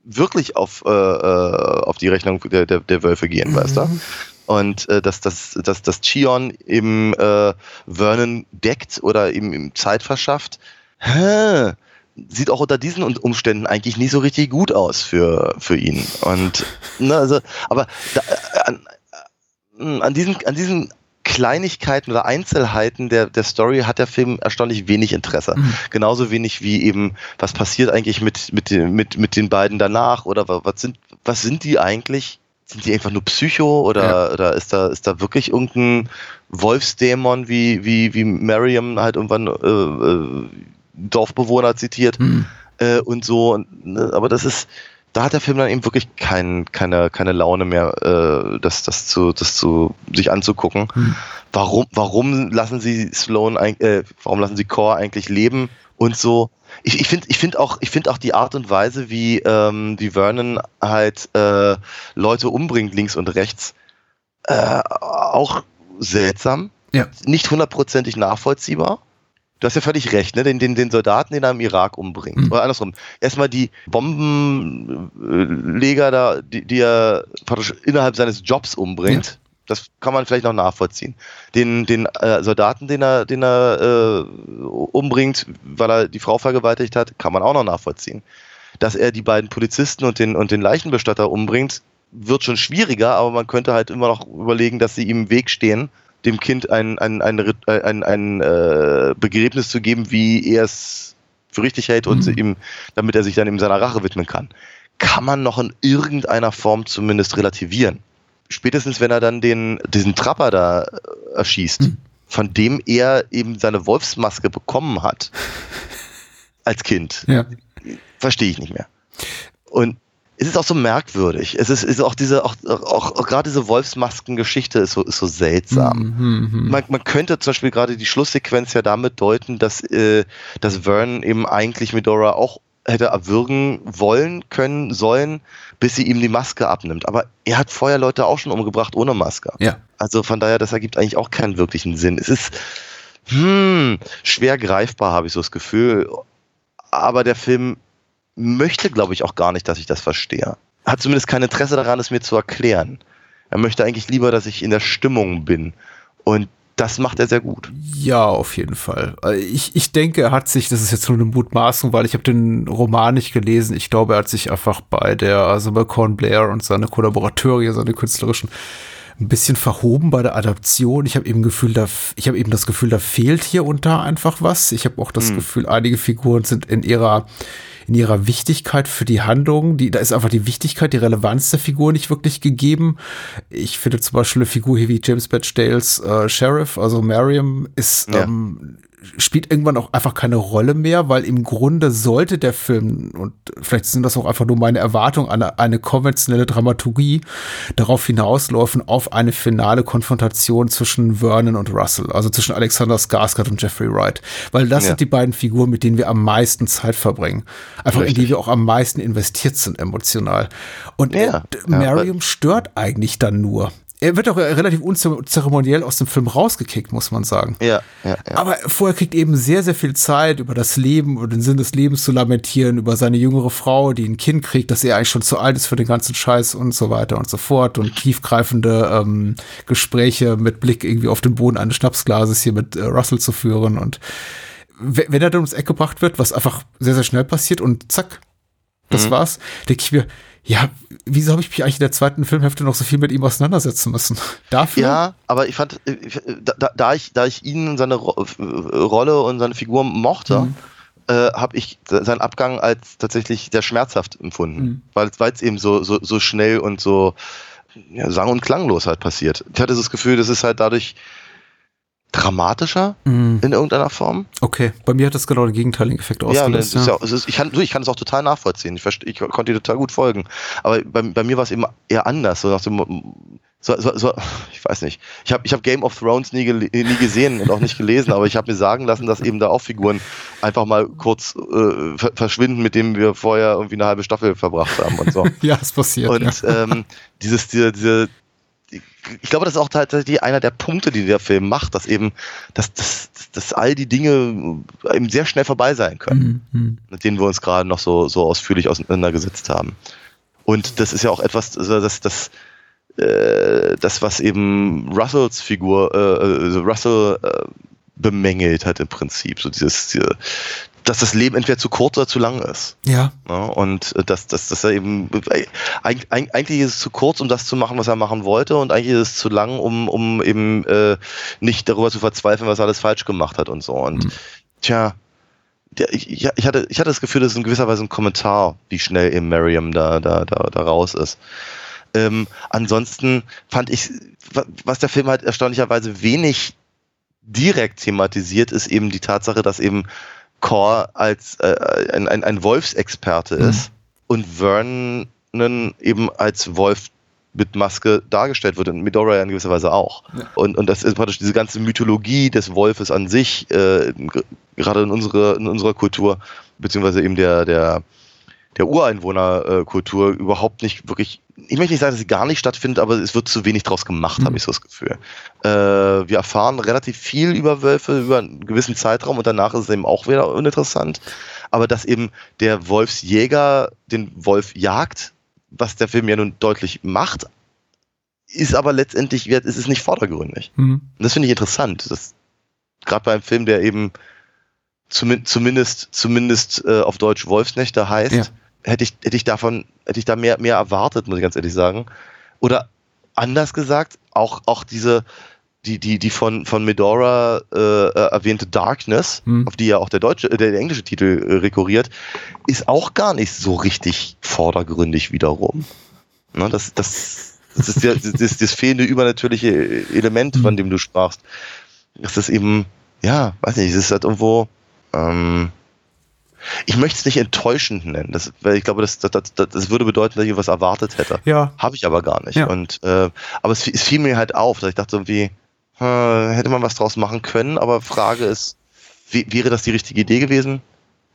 wirklich auf, äh, äh auf die Rechnung der, der, der Wölfe gehen, mhm. weißt du? Mhm. Und äh, dass, dass, dass, dass Chion eben äh, Vernon deckt oder ihm, ihm Zeit verschafft, hä, sieht auch unter diesen Umständen eigentlich nicht so richtig gut aus für, für ihn. Und, ne, also, aber da, an, hm, an diesen, an diesen Kleinigkeiten oder Einzelheiten der, der Story hat der Film erstaunlich wenig Interesse. Mhm. Genauso wenig wie eben, was passiert eigentlich mit, mit, den, mit, mit den beiden danach oder was sind, was sind die eigentlich? Sind die einfach nur Psycho oder, ja. oder ist da, ist da wirklich irgendein Wolfsdämon, wie, wie, wie Mariam halt irgendwann äh, äh, Dorfbewohner zitiert mhm. äh, und so. Ne? Aber das ist, da hat der Film dann eben wirklich kein, keine, keine Laune mehr, äh, das, das, zu, das zu sich anzugucken. Hm. Warum, warum lassen sie Sloan, äh, warum lassen sie Core eigentlich leben und so? Ich, ich finde ich find auch, ich find auch die Art und Weise, wie, ähm, wie Vernon halt äh, Leute umbringt, links und rechts, äh, auch seltsam. Ja. Nicht hundertprozentig nachvollziehbar. Du hast ja völlig recht, ne? Den, den, den Soldaten, den er im Irak umbringt. Mhm. Oder andersrum. Erstmal die Bombenleger da, die, die er praktisch innerhalb seines Jobs umbringt. Ja. Das kann man vielleicht noch nachvollziehen. Den, den äh, Soldaten, den er, den er äh, umbringt, weil er die Frau vergewaltigt hat, kann man auch noch nachvollziehen. Dass er die beiden Polizisten und den, und den Leichenbestatter umbringt, wird schon schwieriger, aber man könnte halt immer noch überlegen, dass sie ihm im Weg stehen dem Kind ein, ein, ein, ein, ein, ein äh, Begräbnis zu geben, wie er es für richtig hält und mhm. ihm, damit er sich dann eben seiner Rache widmen kann, kann man noch in irgendeiner Form zumindest relativieren. Spätestens, wenn er dann den, diesen Trapper da äh, erschießt, mhm. von dem er eben seine Wolfsmaske bekommen hat, [LAUGHS] als Kind, ja. verstehe ich nicht mehr. Und es ist auch so merkwürdig. Es ist, ist auch diese, auch, auch, auch gerade diese Wolfsmasken-Geschichte ist so, ist so seltsam. Mhm, mhm, man, man könnte zum Beispiel gerade die Schlusssequenz ja damit deuten, dass, äh, dass Vern eben eigentlich Medora auch hätte erwürgen wollen, können, sollen, bis sie ihm die Maske abnimmt. Aber er hat vorher Leute auch schon umgebracht ohne Maske. Ja. Also von daher, das ergibt eigentlich auch keinen wirklichen Sinn. Es ist hm, schwer greifbar, habe ich so das Gefühl. Aber der Film möchte, glaube ich, auch gar nicht, dass ich das verstehe. Hat zumindest kein Interesse daran, es mir zu erklären. Er möchte eigentlich lieber, dass ich in der Stimmung bin. Und das macht er sehr gut. Ja, auf jeden Fall. Also ich, ich denke, er hat sich, das ist jetzt nur eine Mutmaßung, weil ich habe den Roman nicht gelesen. Ich glaube, er hat sich einfach bei der, also bei Corn Blair und seine Kollaborateure, seine künstlerischen, ein bisschen verhoben bei der Adaption. Ich habe eben Gefühl, da, ich habe eben das Gefühl, da fehlt hier und da einfach was. Ich habe auch das hm. Gefühl, einige Figuren sind in ihrer in ihrer Wichtigkeit für die Handlung. Die, da ist einfach die Wichtigkeit, die Relevanz der Figur nicht wirklich gegeben. Ich finde zum Beispiel eine Figur hier wie James Batchdales äh, Sheriff, also Mariam, ist ja. ähm, spielt irgendwann auch einfach keine Rolle mehr, weil im Grunde sollte der Film, und vielleicht sind das auch einfach nur meine Erwartungen, eine, eine konventionelle Dramaturgie darauf hinauslaufen, auf eine finale Konfrontation zwischen Vernon und Russell, also zwischen Alexander Skarsgård und Jeffrey Wright. Weil das ja. sind die beiden Figuren, mit denen wir am meisten Zeit verbringen. Einfach Richtig. in die wir auch am meisten investiert sind emotional. Und ja. Mariam stört eigentlich dann nur er wird auch relativ unzeremoniell aus dem Film rausgekickt, muss man sagen. Ja, ja, ja. Aber vorher kriegt eben sehr, sehr viel Zeit, über das Leben, über den Sinn des Lebens zu lamentieren, über seine jüngere Frau, die ein Kind kriegt, dass er eigentlich schon zu alt ist für den ganzen Scheiß und so weiter und so fort und tiefgreifende ähm, Gespräche mit Blick irgendwie auf den Boden eines Schnapsglases hier mit äh, Russell zu führen und wenn er dann ums Eck gebracht wird, was einfach sehr, sehr schnell passiert und zack, das mhm. war's, denke ich mir, ja, wieso habe ich mich eigentlich in der zweiten Filmhälfte noch so viel mit ihm auseinandersetzen müssen? [LAUGHS] Dafür? Ja, aber ich fand, äh, da, da ich, da ich ihn, seine Rolle und seine Figur mochte, mhm. äh, habe ich seinen Abgang als tatsächlich sehr schmerzhaft empfunden, mhm. weil es eben so, so, so schnell und so ja, sang- und klanglos halt passiert. Ich hatte das Gefühl, das ist halt dadurch dramatischer mm. in irgendeiner Form. Okay, bei mir hat das genau den gegenteiligen Effekt ausgelöst. Ja, ja. ja ist, ich, kann, ich kann es auch total nachvollziehen. Ich, ich konnte dir total gut folgen. Aber bei, bei mir war es eben eher anders. So nach dem, so, so, so, ich weiß nicht. Ich habe ich hab Game of Thrones nie, nie gesehen und auch nicht gelesen, aber ich habe mir sagen lassen, dass eben da auch Figuren einfach mal kurz äh, verschwinden, mit denen wir vorher irgendwie eine halbe Staffel verbracht haben und so. [LAUGHS] ja, es passiert. Und ja. ähm, dieses, diese, diese, ich glaube, das ist auch tatsächlich einer der Punkte, die der Film macht, dass eben, dass, dass, dass all die Dinge eben sehr schnell vorbei sein können, mhm. mit denen wir uns gerade noch so, so ausführlich auseinandergesetzt haben. Und das ist ja auch etwas, also das, das, äh, das was eben Russells Figur, äh, also Russell äh, bemängelt hat im Prinzip, so dieses, diese, dass das Leben entweder zu kurz oder zu lang ist. Ja. ja und äh, dass, dass, dass er eben eigentlich ist es zu kurz, um das zu machen, was er machen wollte, und eigentlich ist es zu lang, um, um eben äh, nicht darüber zu verzweifeln, was er alles falsch gemacht hat und so. Und mhm. tja, ich, ich, hatte, ich hatte das Gefühl, das ist in gewisser Weise ein Kommentar, wie schnell eben Miriam da, da, da, da raus ist. Ähm, ansonsten fand ich, was der Film halt erstaunlicherweise wenig direkt thematisiert, ist eben die Tatsache, dass eben Core als äh, ein, ein, ein Wolfsexperte mhm. ist und Vernon eben als Wolf mit Maske dargestellt wird und Midora in gewisser Weise auch. Ja. Und, und das ist praktisch diese ganze Mythologie des Wolfes an sich, äh, gerade in, unsere, in unserer Kultur, beziehungsweise eben der, der, der Ureinwohnerkultur überhaupt nicht wirklich, ich möchte nicht sagen, dass sie gar nicht stattfindet, aber es wird zu wenig draus gemacht, mhm. habe ich so das Gefühl. Äh, wir erfahren relativ viel über Wölfe über einen gewissen Zeitraum und danach ist es eben auch wieder uninteressant. Aber dass eben der Wolfsjäger den Wolf jagt, was der Film ja nun deutlich macht, ist aber letztendlich, ist es nicht vordergründig. Mhm. Und das finde ich interessant. Gerade bei einem Film, der eben zumindest, zumindest äh, auf Deutsch Wolfsnächte heißt, ja. Hätte, ich, hätte ich davon, hätte ich da mehr, mehr erwartet, muss ich ganz ehrlich sagen. Oder anders gesagt, auch, auch diese, die, die, die von, von Medora äh, erwähnte Darkness, hm. auf die ja auch der deutsche, der, der englische Titel äh, rekurriert, ist auch gar nicht so richtig vordergründig wiederum. Ne, das, das, das ist der, das, das fehlende übernatürliche Element, von hm. dem du sprachst. Das ist eben, ja, weiß nicht, es ist halt irgendwo, ähm, ich möchte es nicht enttäuschend nennen, das, weil ich glaube, das, das, das, würde bedeuten, dass ich was erwartet hätte. Ja. Habe ich aber gar nicht. Ja. Und, äh, aber es, es fiel mir halt auf, dass ich dachte irgendwie, hm, hätte man was draus machen können, aber Frage ist, wie, wäre das die richtige Idee gewesen?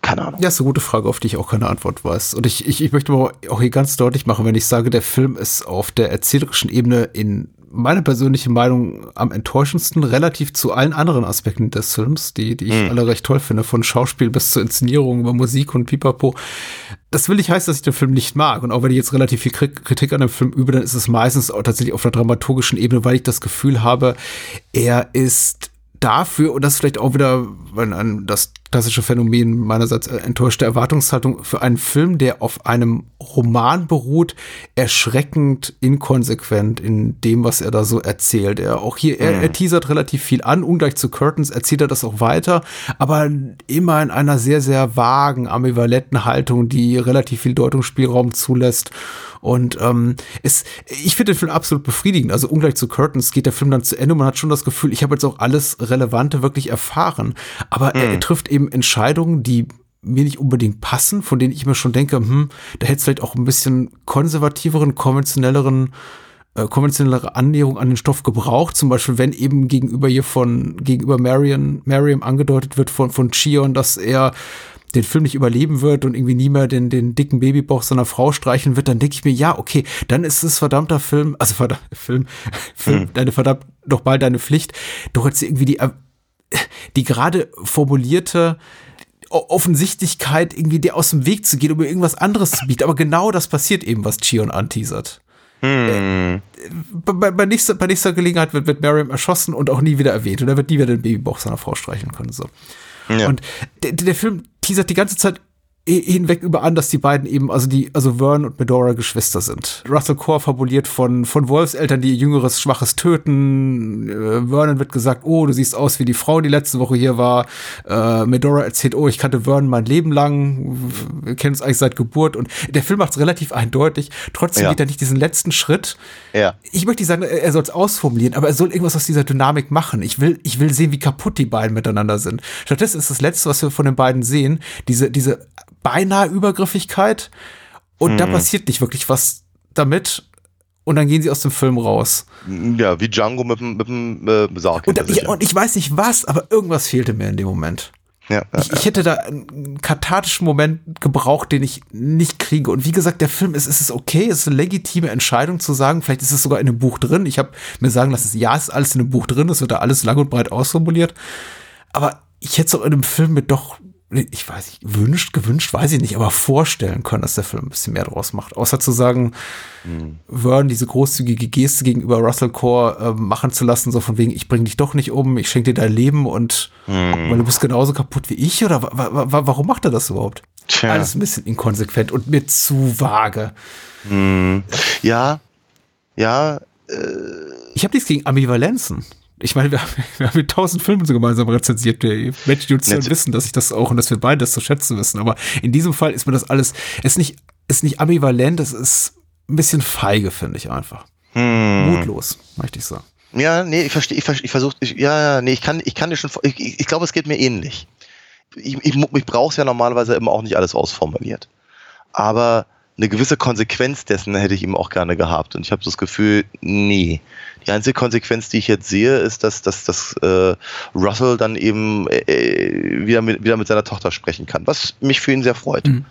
Keine Ahnung. Ja, ist eine gute Frage, auf die ich auch keine Antwort weiß. Und ich, ich, ich möchte aber auch hier ganz deutlich machen, wenn ich sage, der Film ist auf der erzählerischen Ebene in meine persönliche Meinung am enttäuschendsten relativ zu allen anderen Aspekten des Films, die, die ich mhm. alle recht toll finde, von Schauspiel bis zur Inszenierung über Musik und Pipapo. Das will nicht heißen, dass ich den Film nicht mag. Und auch wenn ich jetzt relativ viel Kritik an dem Film übe, dann ist es meistens auch tatsächlich auf der dramaturgischen Ebene, weil ich das Gefühl habe, er ist dafür, und das ist vielleicht auch wieder das klassische Phänomen meinerseits äh, enttäuschte Erwartungshaltung, für einen Film, der auf einem Roman beruht, erschreckend inkonsequent in dem, was er da so erzählt. Er auch hier, er, er mhm. teasert relativ viel an, ungleich zu Curtains erzählt er das auch weiter, aber immer in einer sehr, sehr vagen, ambivalenten Haltung, die relativ viel Deutungsspielraum zulässt. Und ähm, es, ich finde den Film absolut befriedigend. Also ungleich zu Curtains geht der Film dann zu Ende. Man hat schon das Gefühl, ich habe jetzt auch alles Relevante wirklich erfahren. Aber mhm. er, er trifft eben Entscheidungen, die mir nicht unbedingt passen, von denen ich mir schon denke, hm, da hätte es vielleicht auch ein bisschen konservativeren, konventionelleren äh, konventionellere Annäherung an den Stoff gebraucht. Zum Beispiel, wenn eben gegenüber hier von, gegenüber Marion, Mariam angedeutet wird von, von Chion, dass er den Film nicht überleben wird und irgendwie nie mehr den, den dicken Babybauch seiner Frau streichen wird, dann denke ich mir, ja, okay, dann ist es verdammter Film, also verdammter [LAUGHS] Film, Film, hm. deine verdammt doch bald deine Pflicht, doch jetzt irgendwie die, die gerade formulierte Offensichtlichkeit irgendwie dir aus dem Weg zu gehen, um mir irgendwas anderes zu bieten. Aber genau das passiert eben, was Chion anteasert. Hm. Äh, bei, bei, nächster, bei nächster Gelegenheit wird, wird Miriam erschossen und auch nie wieder erwähnt. Und er wird nie wieder den Babybauch seiner Frau streicheln können. So. Ja. Und der, der Film teasert die ganze Zeit hinweg über an, dass die beiden eben, also die, also Vern und Medora Geschwister sind. Russell Core fabuliert von, von Wolfseltern, die ihr jüngeres, schwaches töten. Äh, Vernon wird gesagt, oh, du siehst aus wie die Frau, die letzte Woche hier war. Äh, Medora erzählt, oh, ich kannte Vernon mein Leben lang. Wir kennen uns eigentlich seit Geburt. Und der Film macht es relativ eindeutig. Trotzdem ja. geht er nicht diesen letzten Schritt. Ja. Ich möchte nicht sagen, er soll es ausformulieren, aber er soll irgendwas aus dieser Dynamik machen. Ich will, ich will sehen, wie kaputt die beiden miteinander sind. Stattdessen ist das Letzte, was wir von den beiden sehen, diese, diese beinahe Übergriffigkeit und hm. da passiert nicht wirklich was damit und dann gehen sie aus dem Film raus. Ja, wie Django mit dem, mit dem äh, Sarg. Und, ich, und ich weiß nicht was, aber irgendwas fehlte mir in dem Moment. Ja, ja, ich, ich, hätte da einen kathartischen Moment gebraucht, den ich nicht kriege. Und wie gesagt, der Film ist, ist es okay, es ist eine legitime Entscheidung zu sagen, vielleicht ist es sogar in einem Buch drin. Ich habe mir sagen lassen, ja, es ist alles in einem Buch drin, es wird da alles lang und breit ausformuliert. Aber ich hätte es auch in einem Film mit doch ich weiß nicht, wünscht, gewünscht, weiß ich nicht, aber vorstellen können, dass der Film ein bisschen mehr draus macht. Außer zu sagen, mhm. Vern diese großzügige Geste gegenüber Russell Core äh, machen zu lassen, so von wegen, ich bring dich doch nicht um, ich schenke dir dein Leben und mhm. weil du bist genauso kaputt wie ich oder warum macht er das überhaupt? Tja. Alles ein bisschen inkonsequent und mir zu vage. Mhm. Ja, ja. Äh. Ich habe nichts gegen Ambivalenzen ich meine, wir haben, wir haben tausend Filme so gemeinsam rezensiert. Die Menschen, die uns ja wissen, dass ich das auch und dass wir beide das zu schätzen wissen. Aber in diesem Fall ist mir das alles, ist nicht, ist nicht ambivalent, es ist ein bisschen feige, finde ich einfach. Hm. Mutlos, möchte ich sagen. Ja, nee, ich verstehe, ich, ich versuche, ja, ja, nee, ich kann, ich kann dir schon, ich, ich, glaube, es geht mir ähnlich. Ich, ich, ich brauche es ja normalerweise immer auch nicht alles ausformuliert. Aber eine gewisse Konsequenz dessen hätte ich ihm auch gerne gehabt. Und ich habe das Gefühl, nee. Die einzige Konsequenz, die ich jetzt sehe, ist, dass, dass, dass äh, Russell dann eben äh, wieder, mit, wieder mit seiner Tochter sprechen kann, was mich für ihn sehr freut. Mhm.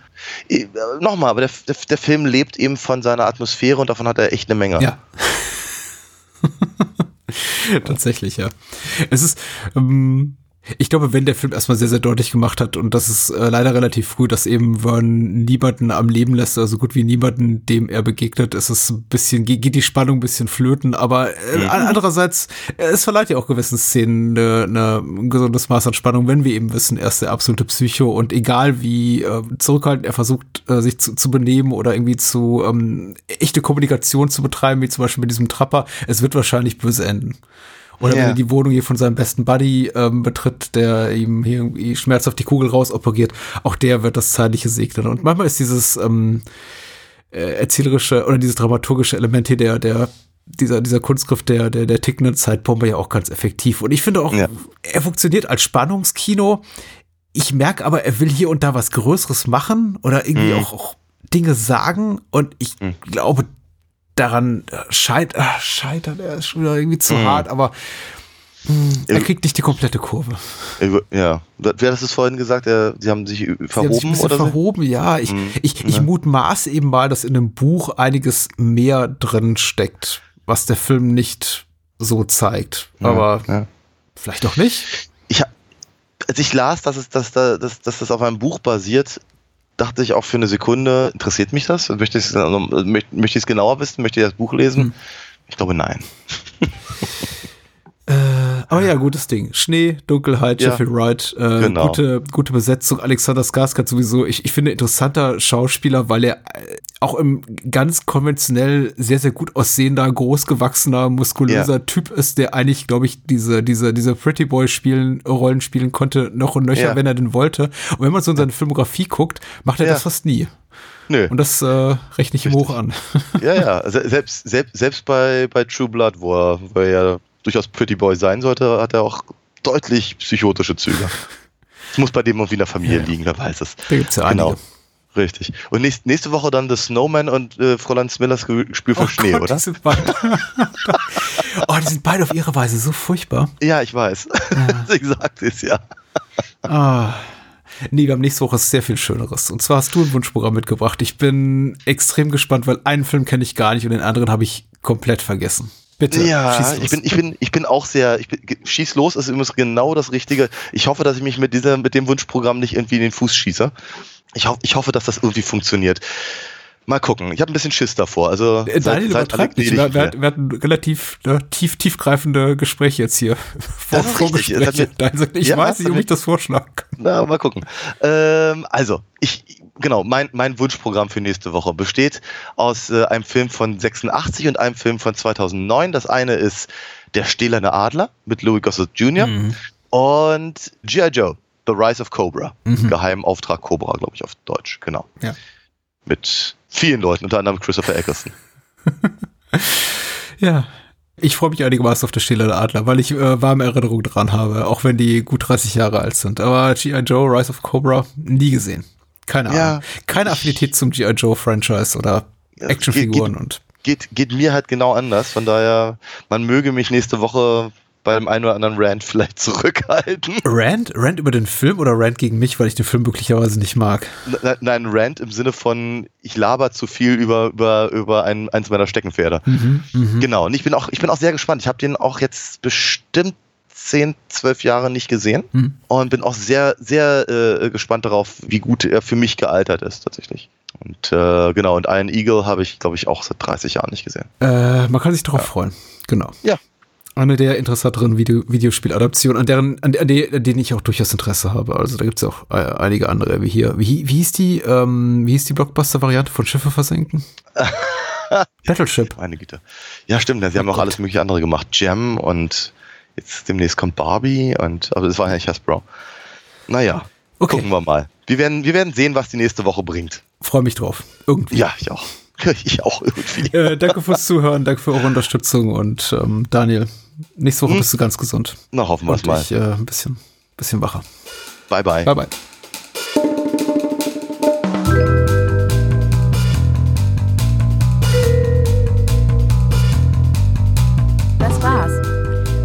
Äh, Nochmal, aber der, der, der Film lebt eben von seiner Atmosphäre und davon hat er echt eine Menge. Ja. [LAUGHS] Tatsächlich, ja. Es ist, ähm, ich glaube, wenn der Film erstmal sehr, sehr deutlich gemacht hat, und das ist äh, leider relativ früh, dass eben Vern niemanden am Leben lässt, also gut wie niemanden, dem er begegnet, ist es ein bisschen, geht die Spannung ein bisschen flöten, aber äh, mhm. andererseits, äh, es verleiht ja auch gewissen Szenen eine, eine, ein gesundes Maß an Spannung, wenn wir eben wissen, er ist der absolute Psycho und egal wie äh, zurückhaltend er versucht, äh, sich zu, zu benehmen oder irgendwie zu ähm, echte Kommunikation zu betreiben, wie zum Beispiel mit diesem Trapper, es wird wahrscheinlich böse enden. Oder Ja. wenn er die Wohnung hier von seinem besten Buddy ähm, betritt, der ihm hier irgendwie schmerzhaft die Kugel rausoperiert, auch der wird das Zeitliche segnen. Und manchmal ist dieses ähm, äh, erzählerische oder dieses dramaturgische Element hier der, der dieser, dieser Kunstgriff der, der, der tickenden Zeitbombe ja auch ganz effektiv. Und ich finde auch, Ja. er funktioniert als Spannungskino. Ich merke aber, er will hier und da was Größeres machen oder irgendwie Mhm. auch, auch Dinge sagen. Und ich Mhm. glaube, daran äh, scheit, äh, scheitert er ist schon wieder irgendwie zu Mhm. hart, aber mh, er Ja. kriegt nicht die komplette Kurve. Ja. Wer hat es vorhin gesagt? Er, sie haben sich Sie haben sich verhoben oder verhoben, ja. Ich, Mhm. ich, ich Ja. mutmaß eben mal, dass in dem Buch einiges mehr drin steckt, was der Film nicht so zeigt. Aber Ja. vielleicht auch nicht. Ich, als ich las, dass, es, dass, da- dass, dass das auf einem Buch basiert, dachte ich auch für eine Sekunde, interessiert mich das? Möchte ich es also, möchte, möchte genauer wissen? Möchte ich das Buch lesen? Hm. Ich glaube, nein. [LAUGHS] Äh, aber ja, gutes Ding. Schnee, Dunkelheit, Ja. Jeffrey Wright, äh, Genau. gute, gute Besetzung. Alexander Skarsgård sowieso, ich, ich finde, interessanter Schauspieler, weil er äh, auch im ganz konventionell sehr, sehr gut aussehender, großgewachsener, muskulöser Ja. Typ ist, der eigentlich, glaube ich, diese, diese, diese Pretty Boy spielen, Rollen spielen konnte, noch und nöcher, Ja. wenn er denn wollte. Und wenn man so in seine Filmografie guckt, macht er das fast nie. Nö. Und das äh, rechne ich ihm hoch an. Ja, ja. [LAUGHS] Se- Selbst, selbst, selbst bei, bei True Blood, wo er, wo er ja durchaus Pretty Boy sein sollte, hat er auch deutlich psychotische Züge. [LAUGHS] Es muss bei dem irgendwie in der Familie Ja. liegen, wer weiß es. Da gibt's ja Genau. einige. Richtig. Und nächst, nächste Woche dann The Snowman und äh, Fräulein Smillers Spiel für Oh Schnee, Gott, oder? Die sind beide, [LAUGHS] oh, die sind beide auf ihre Weise so furchtbar. Ja, ich weiß. Deswegen [LAUGHS] sagte es ja. Ah. Nee, wir haben nächste Woche sehr viel Schöneres. Und zwar hast du ein Wunschprogramm mitgebracht. Ich bin extrem gespannt, weil einen Film kenne ich gar nicht und den anderen habe ich komplett vergessen. Bitte, Ja, ich bin, ich bin, ich bin auch sehr, ich bin, schieß los ist übrigens genau das Richtige. Ich hoffe, dass ich mich mit dieser, mit dem Wunschprogramm nicht irgendwie in den Fuß schieße. Ich, hoff, ich hoffe, dass das irgendwie funktioniert. Mal gucken. Ich habe ein bisschen Schiss davor. Also Äh, Daniel seid übertreibt nicht. Wir, wir, wir hatten relativ ne, tief, tiefgreifende Gespräche jetzt hier. Vor, Das ist richtig. Das hat Vorgespräche. mir- ich Ja, weiß nicht, ob ich das vorschlagen kann. Na, mal gucken. Ähm, also, ich, genau, mein, mein Wunschprogramm für nächste Woche besteht aus äh, einem Film von 86 und einem Film von 2009. Das eine ist Der stählerne Adler mit Louis Gossett Jr. Mhm. und G.I. Joe, The Rise of Cobra. Mhm. Geheimauftrag Cobra, glaube ich, auf Deutsch, genau. Ja. Mit vielen Leuten, unter anderem Christopher Eccleston. [LAUGHS] Ja. Ich freue mich einigermaßen auf das Stille der Adler, weil ich äh, warme Erinnerungen dran habe, auch wenn die gut 30 Jahre alt sind. Aber G.I. Joe, Rise of Cobra, nie gesehen. Keine Ja, Ahnung. Keine Affinität zum G.I. Joe Franchise oder Ja, Actionfiguren geht- und Geht, geht mir halt genau anders, von daher, man möge mich nächste Woche bei dem einen oder anderen Rant vielleicht [LAUGHS] zurückhalten. Rant? Rant über den Film oder Rant gegen mich, weil ich den Film möglicherweise nicht mag? Nein, nein, Rant im Sinne von, ich laber zu viel über, über, über ein, eins meiner Steckenpferde. Mhm, mhm. Genau, und ich bin auch, ich bin auch sehr gespannt. Ich habe den auch jetzt bestimmt 10, 12 Jahre nicht gesehen Hm. und bin auch sehr, sehr äh, gespannt darauf, wie gut er für mich gealtert ist, tatsächlich. Und äh, genau, und Iron Eagle habe ich, glaube ich, auch seit 30 Jahren nicht gesehen. Äh, man kann sich darauf freuen. Genau. Ja. Eine der interessanteren Video Videospieladaptionen, an deren, an, an, de, an denen ich auch durchaus Interesse habe. Also da gibt es auch äh, einige andere, wie hier. Wie, wie hieß die, ähm, wie hieß die Blockbuster-Variante von Schiffe versenken? [LAUGHS] Battleship. Meine Güte. Ja, stimmt, sie haben Oh auch Gott. alles mögliche andere gemacht. Gem und jetzt demnächst kommt Barbie und, aber das war ja nicht Hasbro. Naja, Okay. gucken wir mal. Wir werden, wir werden sehen, was die nächste Woche bringt. Freue mich drauf. Irgendwie. Ja, ich auch. [LAUGHS] Ich auch irgendwie. Äh, danke fürs Zuhören, danke für eure Unterstützung und ähm, Daniel, nächste Woche Hm. bist du ganz gesund. Na, hoffen wir es mal. ich äh, ein bisschen, bisschen wacher. Bye, bye. Bye, bye.